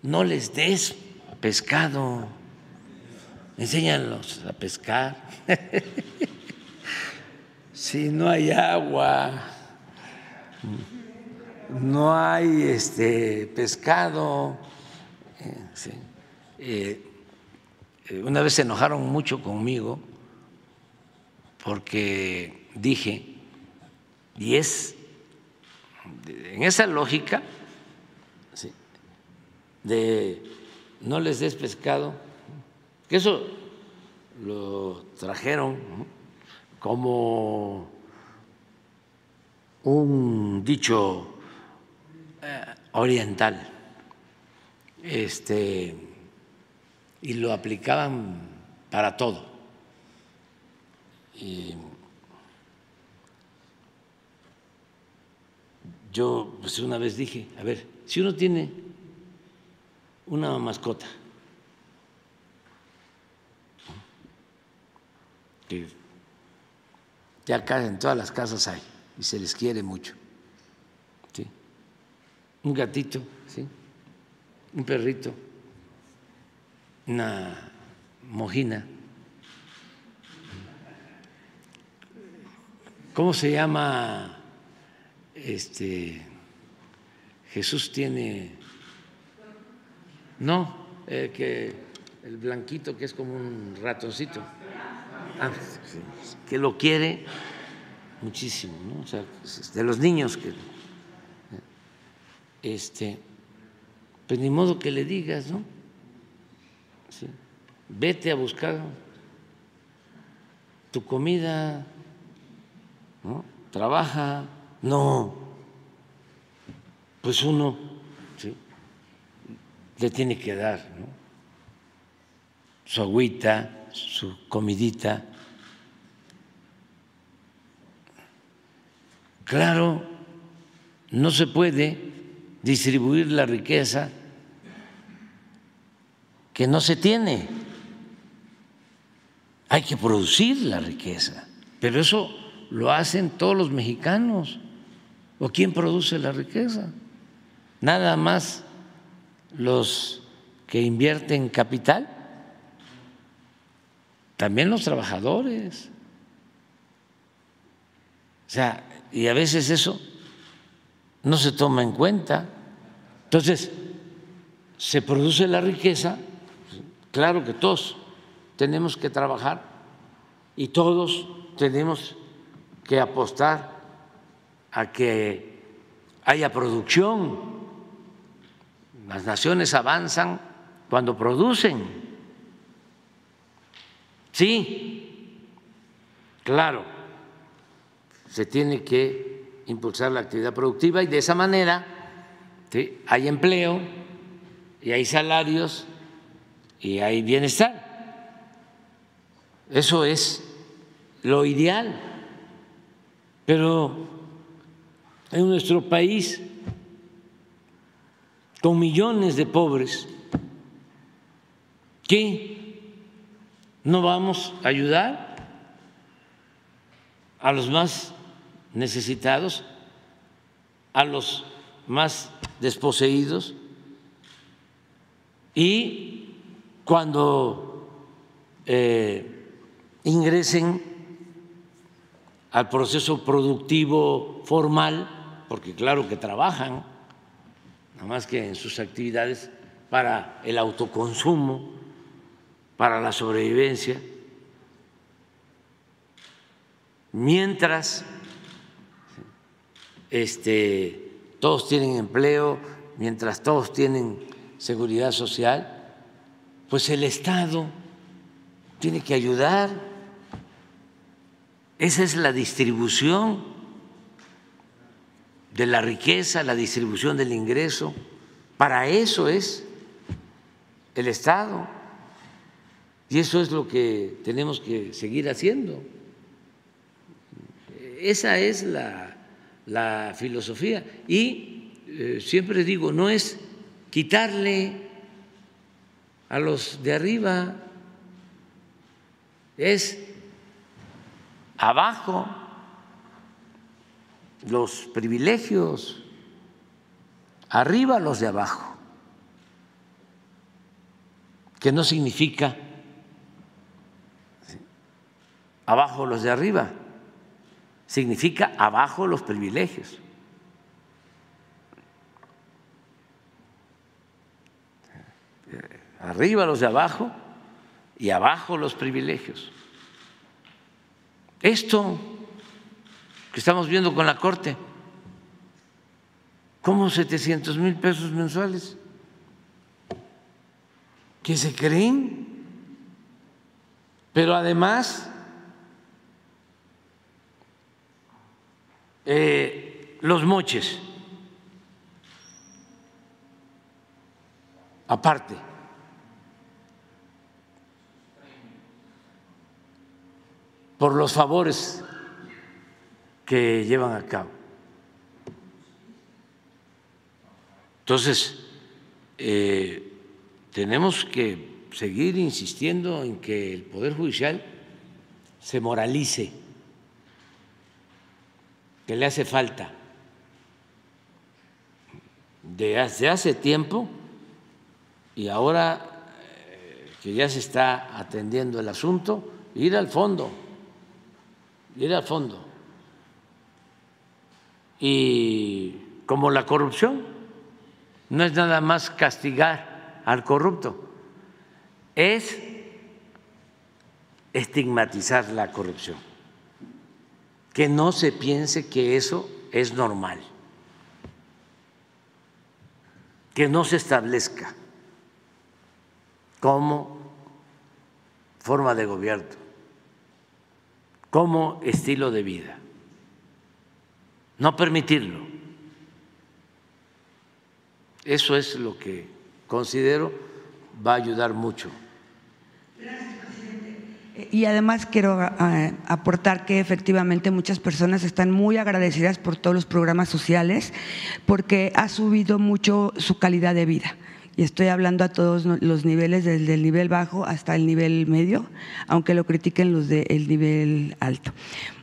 no les des pescado, enséñalos a pescar. si no hay agua, no hay este pescado. Eh, sí. eh, una vez se enojaron mucho conmigo porque dije, y es en esa lógica de no les des pescado, que eso lo trajeron como un dicho eh, oriental, este, y lo aplicaban para todo. Yo pues una vez dije, a ver, si uno tiene una mascota que ya acá en todas las casas hay y se les quiere mucho. Un gatito, ¿sí? un perrito, una mojina. ¿Cómo se llama? Este Jesús tiene no, eh, que el blanquito que es como un ratoncito. Ah, que lo quiere muchísimo, ¿no? O sea, de los niños que este pues ni modo que le digas, ¿no? Sí. Vete a buscar tu comida, ¿no? Trabaja, no. Pues uno le tiene que dar su agüita, su comidita. Claro, no se puede distribuir la riqueza que no se tiene. Hay que producir la riqueza, pero eso lo hacen todos los mexicanos. ¿O quién produce la riqueza? Nada más los que invierten capital, también los trabajadores. O sea, y a veces eso no se toma en cuenta. Entonces, se produce la riqueza, claro que todos tenemos que trabajar y todos tenemos que apostar a que haya producción. Las naciones avanzan cuando producen. Sí, claro, se tiene que impulsar la actividad productiva y de esa manera hay empleo y hay salarios y hay bienestar. Eso es lo ideal. Pero en nuestro país, con millones de pobres, ¿qué no vamos a ayudar a los más necesitados, a los más desposeídos y cuando eh, ingresen al proceso productivo formal, porque claro que trabajan, nada más que en sus actividades para el autoconsumo, para la sobrevivencia, mientras este, todos tienen empleo, mientras todos tienen seguridad social, pues el Estado tiene que ayudar. Esa es la distribución de la riqueza, la distribución del ingreso. Para eso es el Estado. Y eso es lo que tenemos que seguir haciendo. Esa es la filosofía. Y eh, siempre digo, no es quitarle a los de arriba, es abajo los privilegios, arriba los de abajo, que no significa abajo los de arriba significa abajo los privilegios. Arriba los de abajo y abajo los privilegios. Esto que estamos viendo con la Corte, ¿cómo 700 mil pesos mensuales? Que se creen, pero además Eh, los moches, aparte. Por los favores que llevan a cabo. Entonces, eh, tenemos que seguir insistiendo en que el Poder Judicial se moralice que le hace falta desde hace tiempo y ahora eh, que ya se está atendiendo el asunto, ir al fondo, ir al fondo. Y como la corrupción, no es nada más castigar al corrupto, es estigmatizar la corrupción, que no se piense que eso es normal, que no se establezca como forma de gobierno, como estilo de vida. No permitirlo. Eso es lo que considero va a ayudar mucho y además quiero eh, aportar que efectivamente muchas personas están muy agradecidas por todos los programas sociales porque ha subido mucho su calidad de vida y estoy hablando a todos los niveles, desde el nivel bajo hasta el nivel medio, aunque lo critiquen los del nivel alto.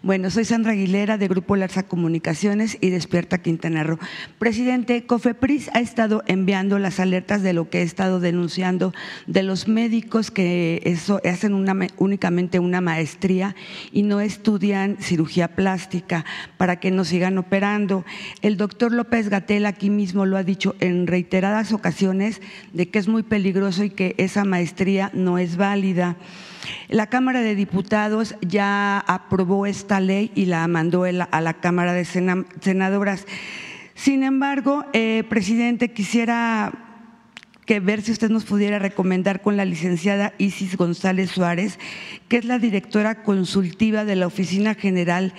Bueno, soy Sandra Aguilera de Grupo Larsa Comunicaciones y Despierta Quintana Roo. Presidente, Cofepris ha estado enviando las alertas de lo que he estado denunciando de los médicos que eso, hacen únicamente una maestría y no estudian cirugía plástica para que no sigan operando. El doctor López Gatel aquí mismo lo ha dicho en reiteradas ocasiones de que es muy peligroso y que esa maestría no es válida. La Cámara de Diputados ya aprobó esta ley y la mandó a la Cámara de Senadoras. Sin embargo, eh, presidente, quisiera que ver si usted nos pudiera recomendar con la licenciada Isis González Suárez, que es la directora consultiva de la Oficina General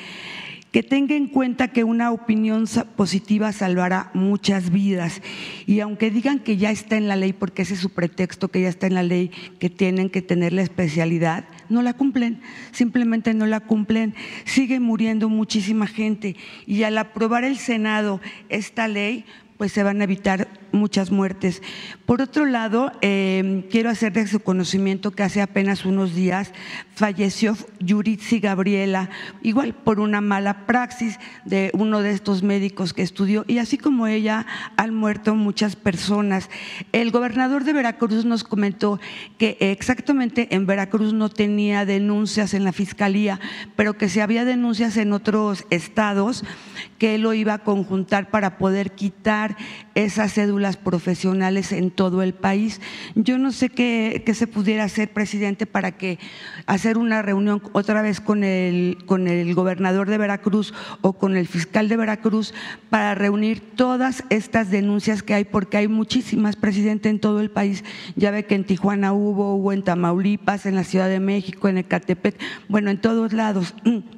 que tenga en cuenta que una opinión positiva salvará muchas vidas. Y aunque digan que ya está en la ley, porque ese es su pretexto, que ya está en la ley, que tienen que tener la especialidad, no la cumplen, simplemente no la cumplen. Sigue muriendo muchísima gente. Y al aprobar el Senado esta ley, pues se van a evitar muchas muertes. Por otro lado, eh, quiero hacer de su conocimiento que hace apenas unos días falleció Yuritsi Gabriela, igual por una mala praxis de uno de estos médicos que estudió, y así como ella han muerto muchas personas. El gobernador de Veracruz nos comentó que exactamente en Veracruz no tenía denuncias en la fiscalía, pero que si había denuncias en otros estados, que él lo iba a conjuntar para poder quitar esas profesionales en todo el país. Yo no sé qué, se pudiera hacer, presidente, para que hacer una reunión otra vez con el, con el gobernador de Veracruz o con el fiscal de Veracruz para reunir todas estas denuncias que hay, porque hay muchísimas, presidente, en todo el país. Ya ve que en Tijuana hubo, hubo en Tamaulipas, en la Ciudad de México, en Ecatepec, bueno, en todos lados.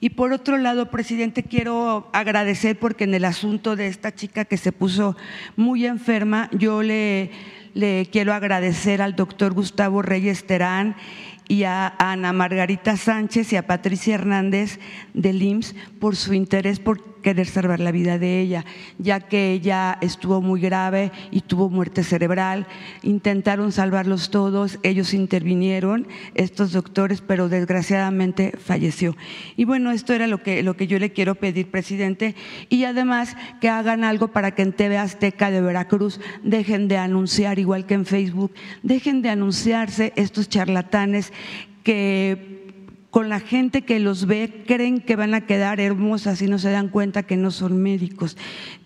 Y por otro lado, presidente, quiero agradecer porque en el asunto de esta chica que se puso muy enferma, yo le, quiero agradecer al doctor Gustavo Reyes Terán y a Ana Margarita Sánchez y a Patricia Hernández del IMSS por su interés por querer salvar la vida de ella, ya que ella estuvo muy grave y tuvo muerte cerebral. Intentaron salvarlos todos, ellos intervinieron, estos doctores, pero desgraciadamente falleció. Y bueno, esto era lo que, lo que yo le quiero pedir, presidente, y además que hagan algo para que en TV Azteca de Veracruz dejen de anunciar, igual que en Facebook, dejen de anunciarse estos charlatanes que con la gente que los ve, creen que van a quedar hermosas y no se dan cuenta que no son médicos.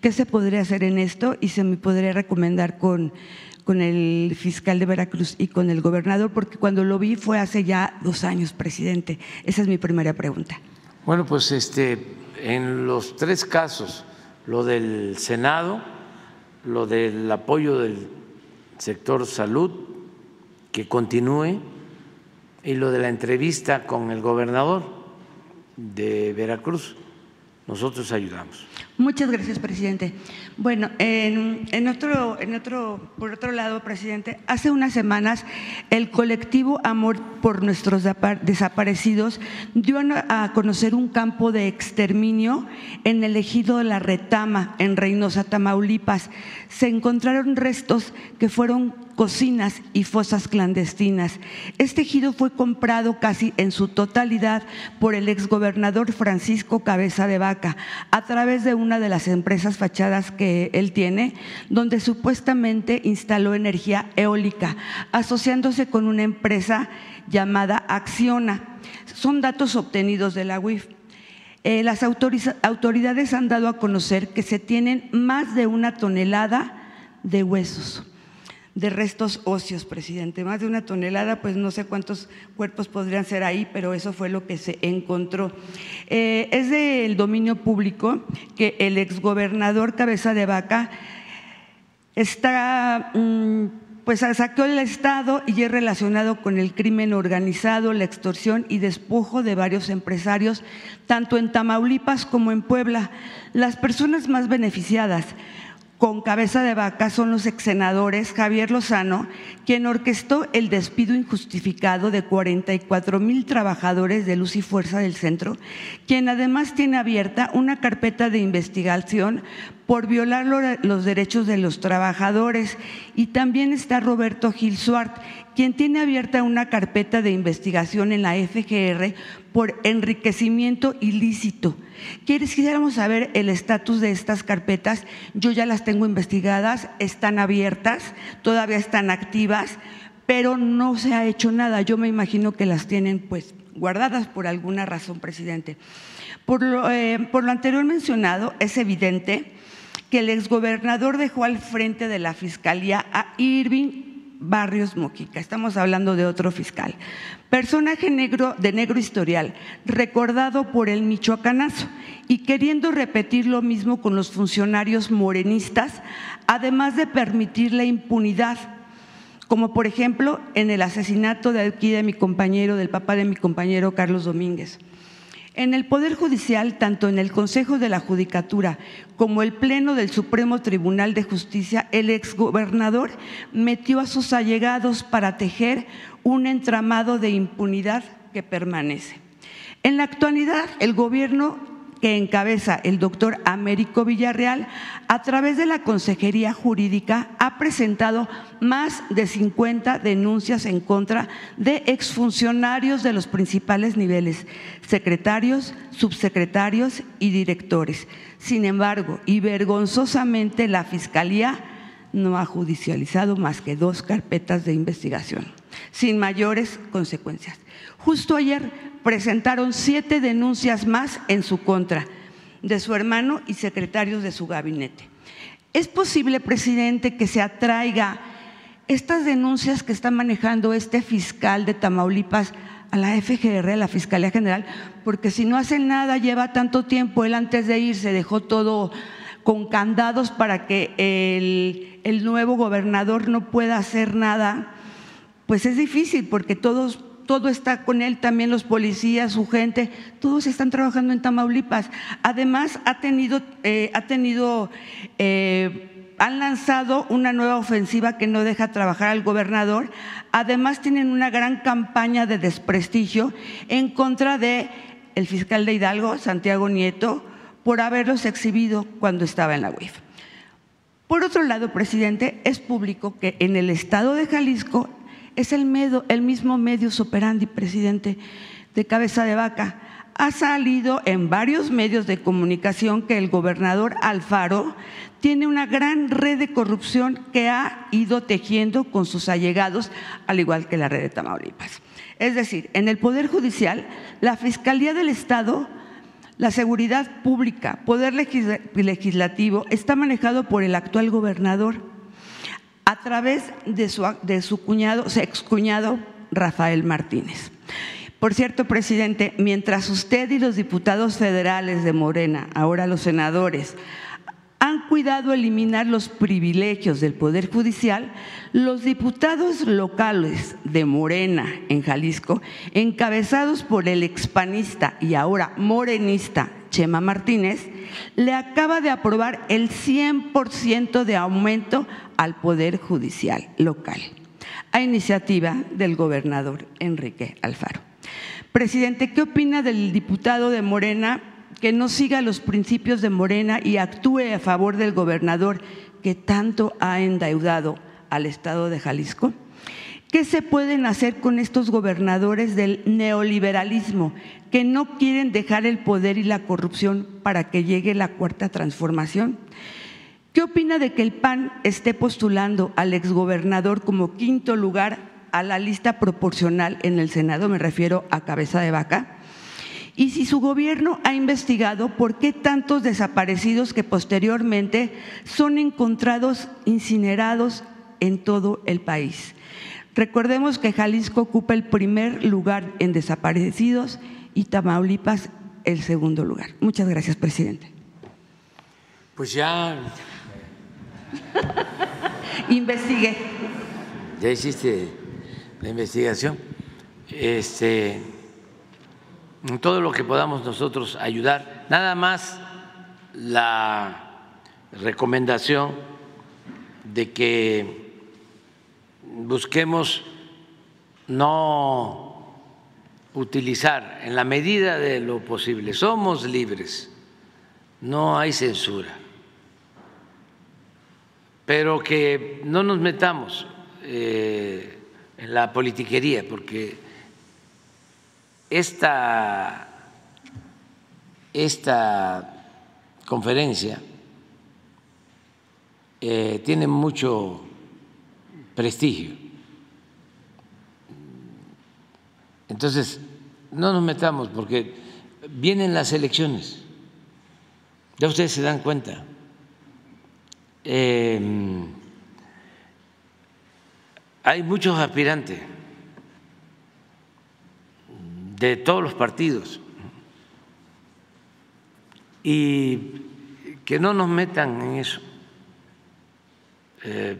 ¿Qué se podría hacer en esto? Y se me podría recomendar con, con el fiscal de Veracruz y con el gobernador, porque cuando lo vi fue hace ya dos años, presidente. Esa es mi primera pregunta. Bueno, pues este, en los tres casos, lo del Senado, lo del apoyo del sector salud, que continúe y lo de la entrevista con el gobernador de Veracruz, nosotros ayudamos. Muchas gracias, presidente. Bueno, en, otro, en otro, por otro lado, presidente, hace unas semanas el colectivo Amor por nuestros desaparecidos dio a conocer un campo de exterminio en el ejido de La Retama, en Reynosa, Tamaulipas. Se encontraron restos que fueron cocinas y fosas clandestinas. Este ejido fue comprado casi en su totalidad por el exgobernador Francisco Cabeza de Vaca a través de una de las empresas fachadas que él tiene, donde supuestamente instaló energía eólica, asociándose con una empresa llamada Acciona. Son datos obtenidos de la UIF. Eh, las autoridades han dado a conocer que se tienen más de una tonelada de huesos de restos óseos, presidente. Más de una tonelada, pues no sé cuántos cuerpos podrían ser ahí, pero eso fue lo que se encontró. Eh, es del dominio público que el exgobernador Cabeza de Vaca está, mm, pues saqueó el Estado y es relacionado con el crimen organizado, la extorsión y despojo de varios empresarios, tanto en Tamaulipas como en Puebla. Las personas más beneficiadas con cabeza de vaca son los ex senadores Javier Lozano, quien orquestó el despido injustificado de 44 mil trabajadores de Luz y Fuerza del Centro, quien además tiene abierta una carpeta de investigación por violar los derechos de los trabajadores. Y también está Roberto Gil Suart, quien tiene abierta una carpeta de investigación en la FGR por enriquecimiento ilícito. Quisiéramos saber el estatus de estas carpetas. Yo ya las tengo investigadas, están abiertas, todavía están activas, pero no se ha hecho nada. Yo me imagino que las tienen pues guardadas por alguna razón, presidente. Por lo, eh, por lo anterior mencionado, es evidente que el exgobernador dejó al frente de la fiscalía a Irving Barrios Mojica, estamos hablando de otro fiscal, personaje negro de negro historial, recordado por el michoacanazo y queriendo repetir lo mismo con los funcionarios morenistas, además de permitir la impunidad, como por ejemplo en el asesinato de aquí de mi compañero, del papá de mi compañero Carlos Domínguez. En el Poder Judicial, tanto en el Consejo de la Judicatura como el Pleno del Supremo Tribunal de Justicia, el exgobernador metió a sus allegados para tejer un entramado de impunidad que permanece. En la actualidad, el gobierno que encabeza el doctor Américo Villarreal, a través de la Consejería Jurídica, ha presentado más de 50 denuncias en contra de exfuncionarios de los principales niveles, secretarios, subsecretarios y directores. Sin embargo, y vergonzosamente, la Fiscalía no ha judicializado más que dos carpetas de investigación, sin mayores consecuencias. Justo ayer presentaron siete denuncias más en su contra de su hermano y secretarios de su gabinete. ¿Es posible, presidente, que se atraiga estas denuncias que está manejando este fiscal de Tamaulipas a la FGR, a la Fiscalía General? Porque si no hace nada, lleva tanto tiempo, él antes de irse dejó todo con candados para que el, el nuevo gobernador no pueda hacer nada, pues es difícil porque todos todo está con él, también los policías, su gente, todos están trabajando en Tamaulipas. Además, ha tenido, eh, ha tenido eh, han lanzado una nueva ofensiva que no deja trabajar al gobernador. Además, tienen una gran campaña de desprestigio en contra de el fiscal de Hidalgo, Santiago Nieto, por haberlos exhibido cuando estaba en la UIF. Por otro lado, presidente, es público que en el estado de Jalisco es el, el mismo medio operandi, presidente, de cabeza de vaca. Ha salido en varios medios de comunicación que el gobernador Alfaro tiene una gran red de corrupción que ha ido tejiendo con sus allegados, al igual que la red de Tamaulipas. Es decir, en el Poder Judicial, la Fiscalía del Estado, la Seguridad Pública, Poder Legislativo, está manejado por el actual gobernador a través de su, de su cuñado, su excuñado Rafael Martínez. Por cierto, presidente, mientras usted y los diputados federales de Morena, ahora los senadores, han cuidado eliminar los privilegios del Poder Judicial, los diputados locales de Morena en Jalisco, encabezados por el expanista y ahora morenista Chema Martínez, le acaba de aprobar el 100% de aumento al Poder Judicial local, a iniciativa del gobernador Enrique Alfaro. Presidente, ¿qué opina del diputado de Morena que no siga los principios de Morena y actúe a favor del gobernador que tanto ha endeudado al Estado de Jalisco? ¿Qué se pueden hacer con estos gobernadores del neoliberalismo que no quieren dejar el poder y la corrupción para que llegue la cuarta transformación? ¿Qué opina de que el PAN esté postulando al exgobernador como quinto lugar a la lista proporcional en el Senado? Me refiero a cabeza de vaca. Y si su gobierno ha investigado por qué tantos desaparecidos que posteriormente son encontrados incinerados en todo el país. Recordemos que Jalisco ocupa el primer lugar en desaparecidos y Tamaulipas el segundo lugar. Muchas gracias, presidente. Pues ya. Investigué. Ya hiciste la investigación. Este, en todo lo que podamos nosotros ayudar, nada más la recomendación de que busquemos no utilizar en la medida de lo posible. Somos libres, no hay censura, pero que no nos metamos eh, en la politiquería, porque esta, esta conferencia eh, tiene mucho prestigio Entonces, no nos metamos porque vienen las elecciones. Ya ustedes se dan cuenta. Em, hay muchos aspirantes de todos los partidos y que no nos metan en eso. Em,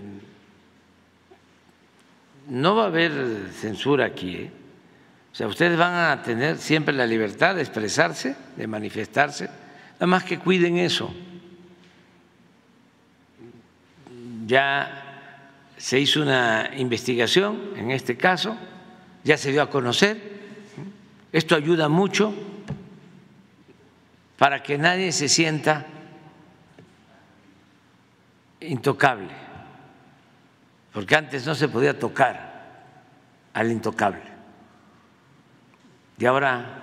no va a haber censura aquí. ¿eh? O sea, ustedes van a tener siempre la libertad de expresarse, de manifestarse, nada más que cuiden eso. Ya se hizo una investigación en este caso, ya se dio a conocer. Esto ayuda mucho para que nadie se sienta intocable, porque antes no se podía tocar al intocable y ahora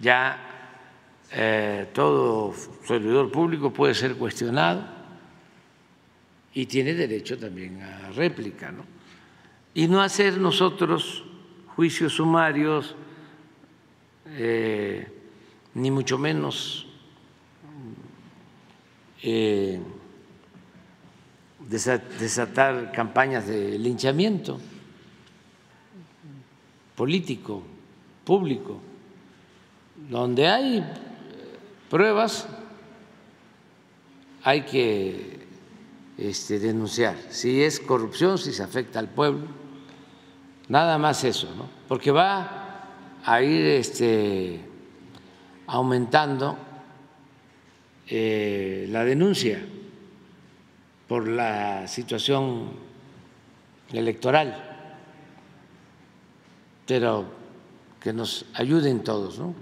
ya eh, todo servidor público puede ser cuestionado y tiene derecho también a réplica, ¿no? Y no hacer nosotros juicios sumarios, eh, ni mucho menos eh, desatar campañas de linchamiento político público. Donde hay pruebas hay que este, denunciar. Si es corrupción, si se afecta al pueblo, nada más eso, ¿no? Porque va a ir este, aumentando eh, la denuncia por la situación electoral. Pero que nos ayuden todos, ¿no?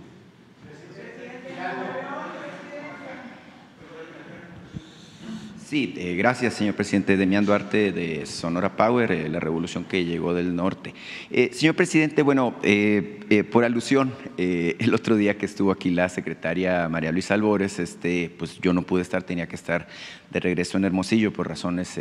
Sí, eh, gracias, señor presidente. Demián Duarte de Sonora Power, eh, la revolución que llegó del norte. Eh, señor presidente, bueno, por alusión, el otro día que estuvo aquí la secretaria María Luisa Albores, este, pues yo no pude estar, tenía que estar de regreso en Hermosillo por razones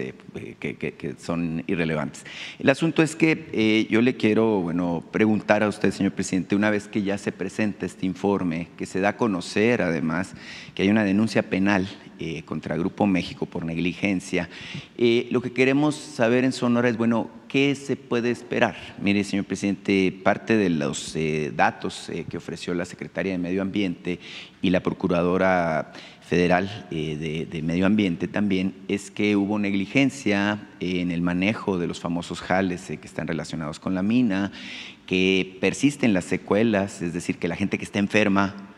que, que, son irrelevantes. El asunto es que yo le quiero, bueno, preguntar a usted, señor presidente, una vez que ya se presenta este informe, que se da a conocer además que hay una denuncia penal eh, contra Grupo México por negligencia. Eh, lo que queremos saber en Sonora es, bueno, ¿qué se puede esperar? Mire, señor presidente, parte de los eh, datos que ofreció la Secretaría de Medio Ambiente y la Procuradora Federal de, Medio Ambiente también es que hubo negligencia en el manejo de los famosos jales que están relacionados con la mina, que persisten las secuelas, es decir, que la gente que está enferma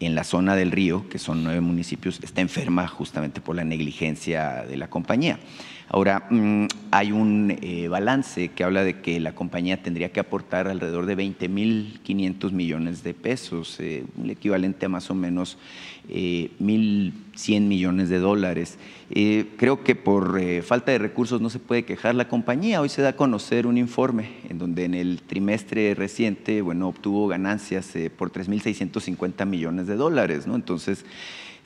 en la zona del río, que son nueve municipios, está enferma justamente por la negligencia de la compañía. Ahora, mm, hay un eh, balance que habla de que la compañía tendría que aportar alrededor de 20.500 millones de pesos, eh, el equivalente a más o menos 1.100 eh, millones de dólares. creo que por falta de recursos no se puede quejar la compañía. Hoy se da a conocer un informe en donde en el trimestre reciente bueno, obtuvo ganancias por 3.650 millones de dólares. ¿no? Entonces,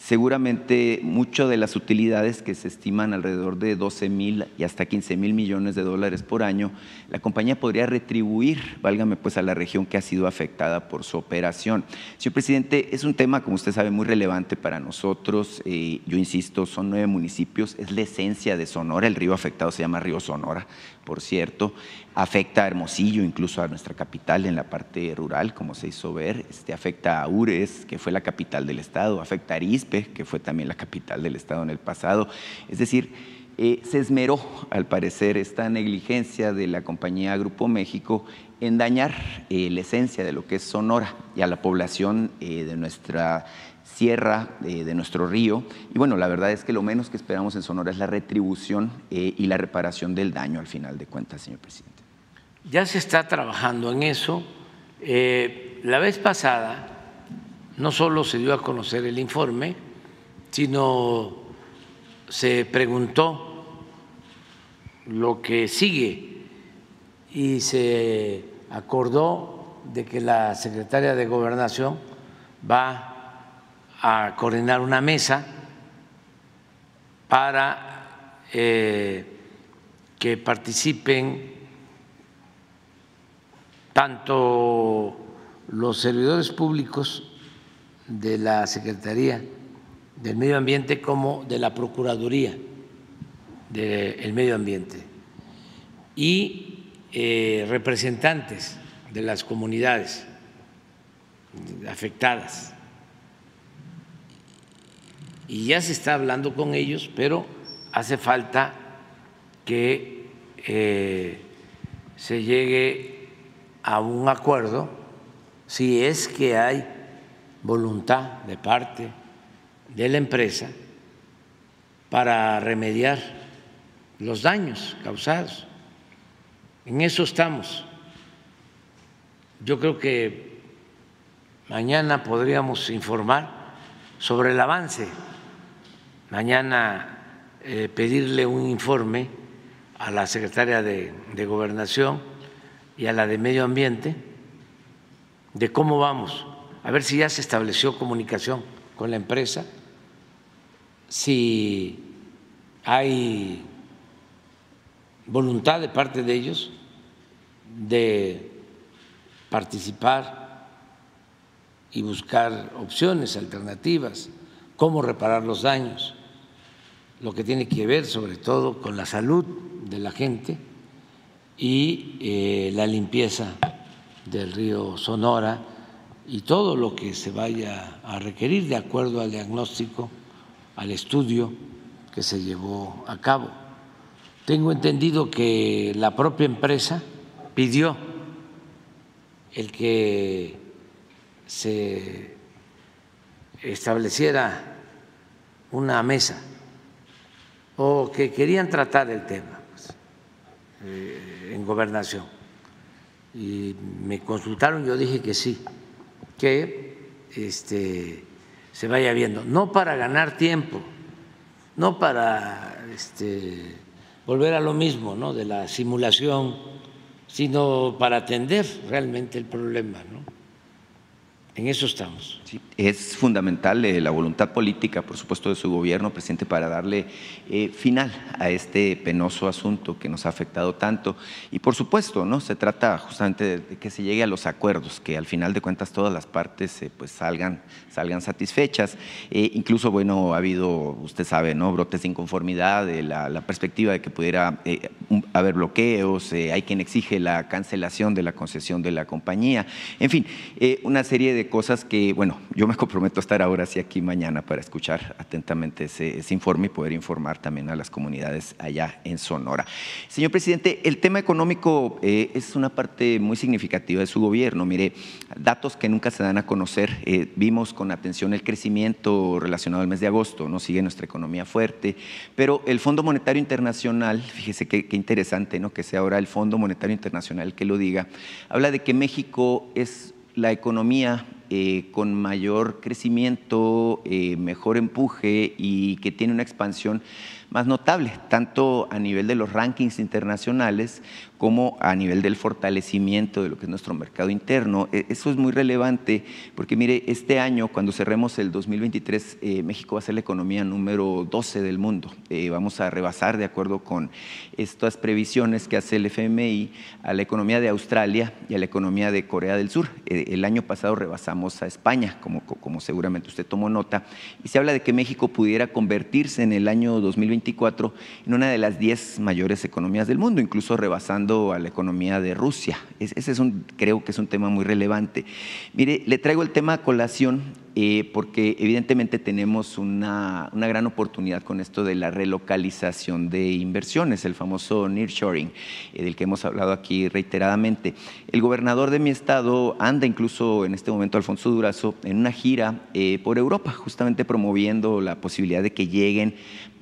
seguramente muchas de las utilidades que se estiman alrededor de 12 mil y hasta 15 mil millones de dólares por año, la compañía podría retribuir, válgame pues, a la región que ha sido afectada por su operación. Señor presidente, es un tema, como usted sabe, muy relevante para nosotros. Eh, yo insisto, son nueve municipios, es la esencia de Sonora. El río afectado se llama Río Sonora, por cierto. Afecta a Hermosillo, incluso a nuestra capital en la parte rural, como se hizo ver. Este, afecta a Ures, que fue la capital del estado. Afecta a Arispe, que fue también la capital del estado en el pasado. Es decir, eh, se esmeró, al parecer, esta negligencia de la compañía Grupo México en dañar eh, la esencia de lo que es Sonora y a la población eh, de nuestra sierra, de nuestro río. Y bueno, la verdad es que lo menos que esperamos en Sonora es la retribución y la reparación del daño al final de cuentas, señor presidente. Ya se está trabajando en eso. la vez pasada no solo se dio a conocer el informe, sino se preguntó lo que sigue y se acordó de que la secretaria de Gobernación va a coordinar una mesa para eh, que participen tanto los servidores públicos de la Secretaría del Medio Ambiente como de la Procuraduría del Medio Ambiente y eh, representantes de las comunidades afectadas. Y ya se está hablando con ellos, pero hace falta que eh, se llegue a un acuerdo si es que hay voluntad de parte de la empresa para remediar los daños causados. En eso estamos. Yo creo que mañana podríamos informar sobre el avance. Mañana eh, pedirle un informe a la secretaria de, de Gobernación y a la de Medio Ambiente de cómo vamos, a ver si ya se estableció comunicación con la empresa si hay voluntad de parte de ellos de participar y buscar opciones alternativas, cómo reparar los daños, lo que tiene que ver sobre todo con la salud de la gente y eh, la limpieza del río Sonora y todo lo que se vaya a requerir de acuerdo al diagnóstico al estudio que se llevó a cabo. Tengo entendido que la propia empresa pidió el que se estableciera una mesa o que querían tratar el tema pues, eh, en gobernación. Y me consultaron, yo dije que sí, que este, se vaya viendo, no para ganar tiempo, no para este, volver a lo mismo, ¿no? de la simulación, sino para atender realmente el problema. ¿no? En eso estamos. es fundamental eh, la voluntad política, por supuesto, de su gobierno, presidente, para darle eh, final a este penoso asunto que nos ha afectado tanto. Y por supuesto, ¿no? Se trata justamente de, que se llegue a los acuerdos, que al final de cuentas todas las partes eh, pues salgan, salgan satisfechas. incluso, bueno, ha habido, usted sabe, ¿no? Brotes de inconformidad, la, perspectiva de que pudiera haber bloqueos, hay quien exige la cancelación de la concesión de la compañía. En fin, una serie de cosas que, bueno, yo me comprometo a estar ahora sí aquí mañana para escuchar atentamente ese, informe y poder informar también a las comunidades allá en Sonora. Señor presidente, el tema económico eh, es una parte muy significativa de su gobierno. Mire, datos que nunca se dan a conocer. Eh, vimos con atención el crecimiento relacionado al mes de agosto, ¿no? Sigue nuestra economía fuerte, pero el Fondo Monetario Internacional, fíjese qué, interesante, ¿no? Que sea ahora el Fondo Monetario Internacional que lo diga, habla de que México es la economía eh, con mayor crecimiento, eh, mejor empuje y que tiene una expansión más notable, tanto a nivel de los rankings internacionales como a nivel del fortalecimiento de lo que es nuestro mercado interno. E, eso es muy relevante porque, mire, este año, cuando cerremos el 2023, eh, México va a ser la economía número 12 del mundo. Eh, vamos a rebasar, de acuerdo con estas previsiones que hace el FMI, a la economía de Australia y a la economía de Corea del Sur. Eh, el año pasado rebasamos a España, como, como seguramente usted tomó nota, y se habla de que México pudiera convertirse en el año 2024 en una de las 10 mayores economías del mundo, incluso rebasando a la economía de Rusia. Ese es un, creo que es un tema muy relevante. Mire, le traigo el tema a colación eh, porque evidentemente tenemos una, gran oportunidad con esto de la relocalización de inversiones, el famoso nearshoring, eh, del que hemos hablado aquí reiteradamente. El gobernador de mi estado anda incluso en este momento, Alfonso Durazo, en una gira eh, por Europa, justamente promoviendo la posibilidad de que lleguen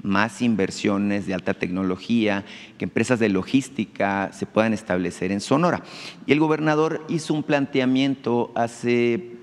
más inversiones de alta tecnología, que empresas de logística se puedan establecer en Sonora. Y el gobernador hizo un planteamiento hace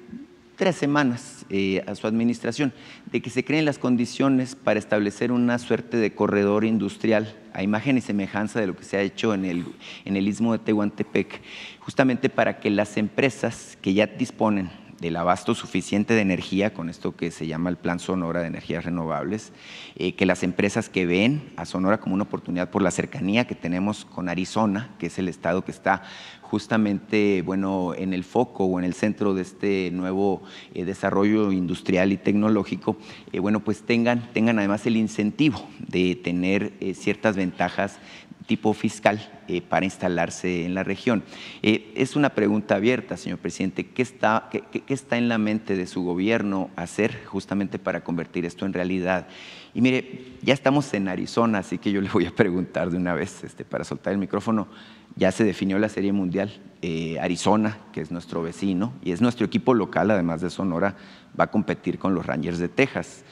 tres semanas eh, a su administración de que se creen las condiciones para establecer una suerte de corredor industrial a imagen y semejanza de lo que se ha hecho en el, en el istmo de Tehuantepec, justamente para que las empresas que ya disponen del abasto suficiente de energía, con esto que se llama el Plan Sonora de Energías Renovables, eh, que las empresas que ven a Sonora como una oportunidad por la cercanía que tenemos con Arizona, que es el estado que está justamente bueno, en el foco o en el centro de este nuevo eh, desarrollo industrial y tecnológico, eh, bueno, pues tengan, tengan además el incentivo de tener ciertas ventajas tipo fiscal eh, para instalarse en la región. Eh, es una pregunta abierta, señor presidente. ¿Qué está, qué, está en la mente de su gobierno hacer justamente para convertir esto en realidad? Y mire, ya estamos en Arizona, así que yo le voy a preguntar de una vez este, para soltar el micrófono. Ya se definió la Serie Mundial. Eh, Arizona, que es nuestro vecino y es nuestro equipo local, además de Sonora, va a competir con los Rangers de Texas,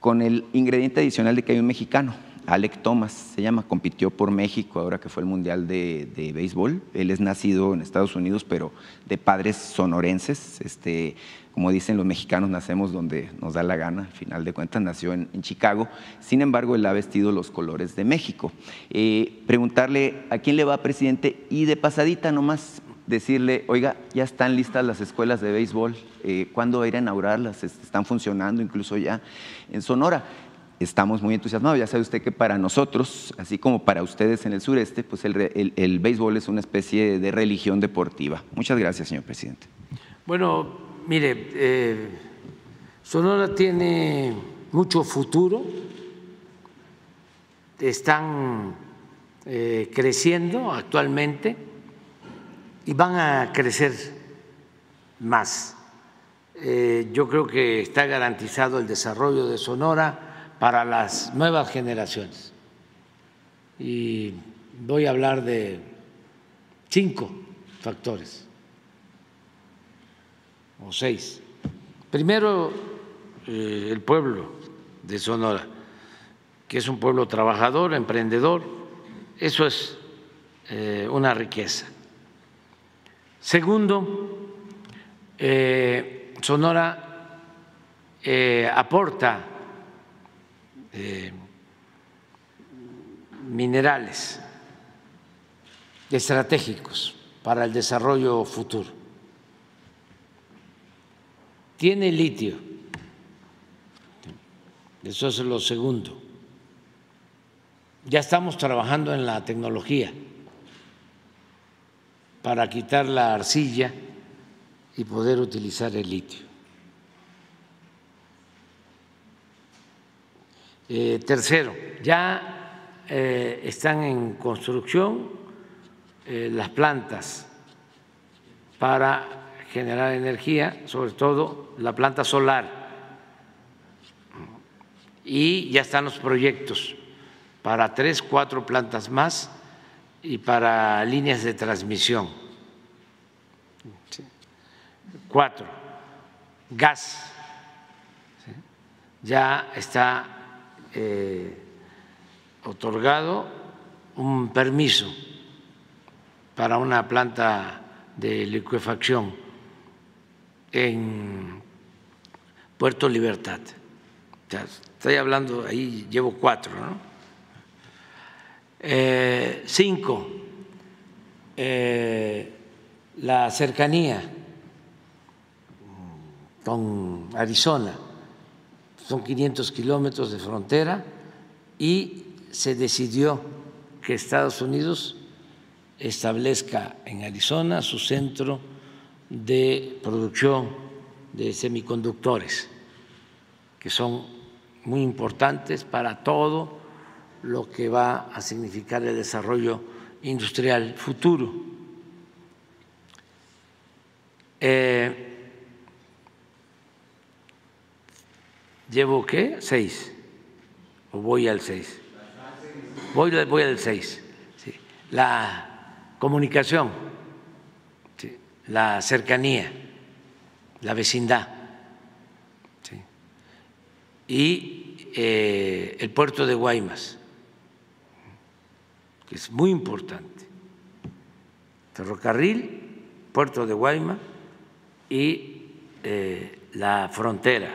con el ingrediente adicional de que hay un mexicano Alec Thomas se llama, compitió por México ahora que fue el Mundial de, Béisbol. Él es nacido en Estados Unidos, pero de padres sonorenses. Este, como dicen los mexicanos, nacemos donde nos da la gana, al final de cuentas nació en, Chicago. Sin embargo, él ha vestido los colores de México. Eh, preguntarle a quién le va, presidente, y de pasadita nomás decirle, oiga, ya están listas las escuelas de béisbol, eh, ¿cuándo va a ir a inaugurarlas? Están funcionando incluso ya en Sonora estamos muy entusiasmados. Ya sabe usted que para nosotros, así como para ustedes en el sureste, pues el, béisbol es una especie de religión deportiva. Muchas gracias, señor presidente. Bueno, mire, eh, Sonora tiene mucho futuro, están eh, creciendo actualmente y van a crecer más. Eh, yo creo que está garantizado el desarrollo de Sonora para las nuevas generaciones. Y voy a hablar de cinco factores, o seis. Primero, eh, el pueblo de Sonora, que es un pueblo trabajador, emprendedor, eso es eh, una riqueza. Segundo, eh, Sonora aporta eh, minerales estratégicos para el desarrollo futuro. Tiene litio, eso es lo segundo. Ya estamos trabajando en la tecnología para quitar la arcilla y poder utilizar el litio. Eh, tercero, ya eh, están en construcción eh, las plantas para generar energía, sobre todo la planta solar, y ya están los proyectos para tres, cuatro plantas más y para líneas de transmisión. Cuatro, gas. Ya está eh, otorgado un permiso para una planta de liquefacción en Puerto Libertad. estoy hablando, ahí llevo cuatro, ¿no? Eh, cinco, eh, la cercanía con Arizona, son 500 kilómetros de frontera y se decidió que Estados Unidos establezca en Arizona su centro de producción de semiconductores, que son muy importantes para todo lo que va a significar el desarrollo industrial futuro. Eh, ¿Llevo qué? Seis. ¿O voy al seis? Voy, voy al seis. La comunicación, la cercanía, la vecindad. Y eh, el puerto de Guaymas, que es muy importante. Ferrocarril, puerto de Guaymas y eh, la frontera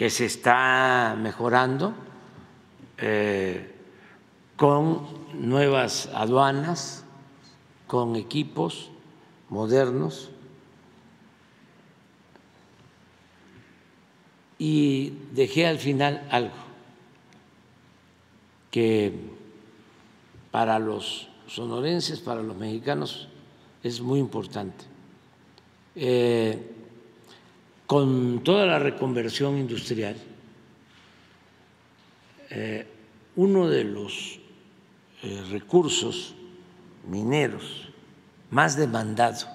que se está mejorando eh, con nuevas aduanas, con equipos modernos y dejé al final algo que para los sonorenses, para los mexicanos, es muy importante. Eh, con toda la reconversión industrial, eh, uno de los eh, recursos mineros más demandado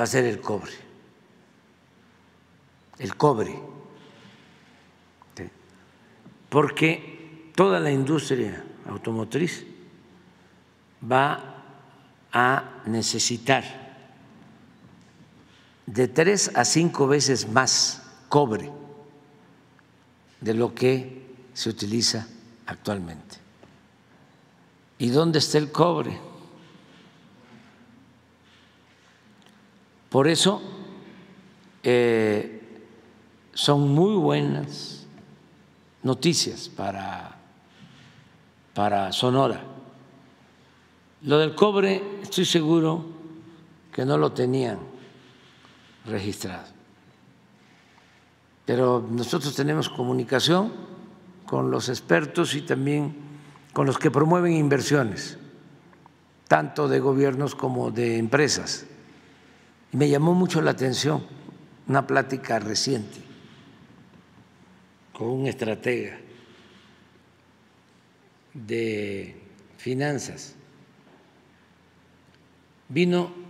va a ser el cobre. El cobre. Porque toda la industria automotriz va a necesitar de tres a cinco veces más cobre de lo que se utiliza actualmente. ¿Y dónde está el cobre? Por eso eh, son muy buenas noticias para, para Sonora. Lo del cobre, estoy seguro que no lo tenían registrado. Pero nosotros tenemos comunicación con los expertos y también con los que promueven inversiones, tanto de gobiernos como de empresas. Y me llamó mucho la atención una plática reciente con un estratega de finanzas. Vino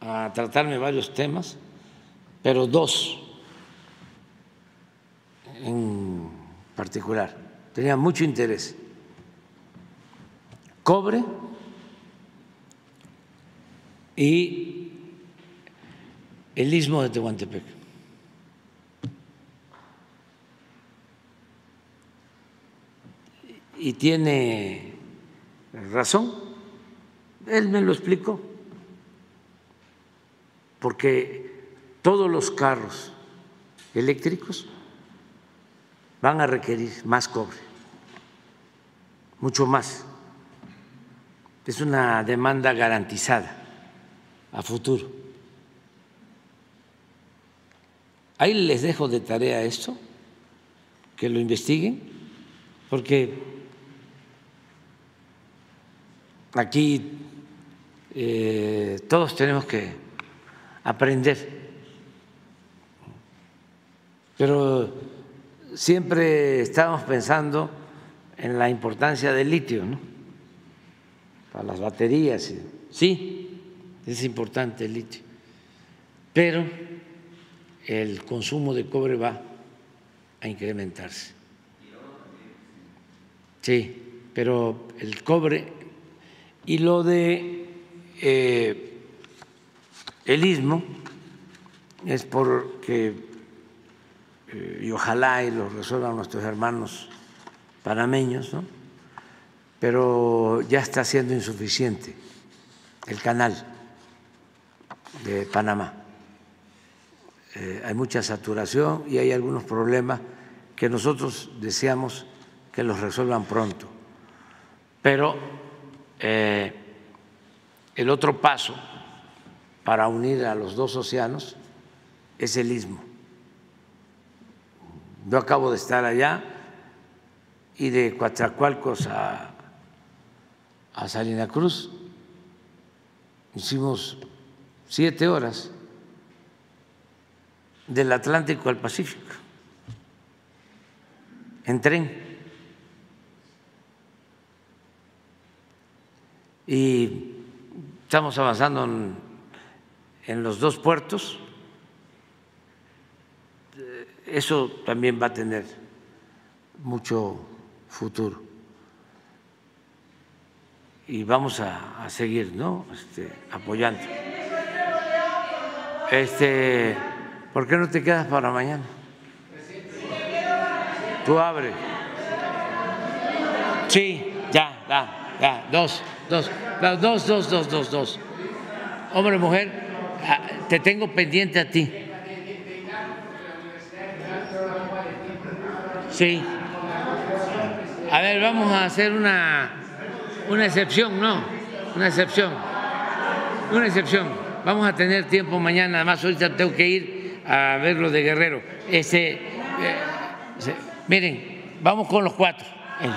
a tratarme varios temas, pero dos en particular. Tenía mucho interés. Cobre y el istmo de Tehuantepec. Y tiene razón, él me lo explicó porque todos los carros eléctricos van a requerir más cobre, mucho más. Es una demanda garantizada a futuro. Ahí les dejo de tarea esto, que lo investiguen, porque aquí eh, todos tenemos que aprender. Pero siempre estamos pensando en la importancia del litio, ¿no? Para las baterías. Sí, es importante el litio. Pero el consumo de cobre va a incrementarse. Sí, pero el cobre y lo de eh, el istmo es porque, eh, y ojalá y lo resuelvan nuestros hermanos panameños, ¿no? pero ya está siendo insuficiente el canal de Panamá. Eh, hay mucha saturación y hay algunos problemas que nosotros deseamos que los resuelvan pronto. Pero eh, el otro paso para unir a los dos océanos es el istmo. Yo acabo de estar allá y de Coatzacoalcos a, a Salina Cruz hicimos siete horas del Atlántico al Pacífico en tren. Y estamos avanzando en, en los dos puertos. Eso también va a tener mucho futuro. Y vamos a, seguir ¿no? este, apoyando. Este, ¿Por qué no te quedas para mañana? Tú abre. Sí, ya, ya, ya, dos, dos, dos, dos, dos, dos, dos. Hombre, mujer, te tengo pendiente a ti. Sí. A ver, vamos a hacer una, una excepción, ¿no? Una excepción. Una excepción. Vamos a tener tiempo mañana, además ahorita tengo que ir a ver lo de Guerrero. Este, eh, miren, vamos con los cuatro. Eh,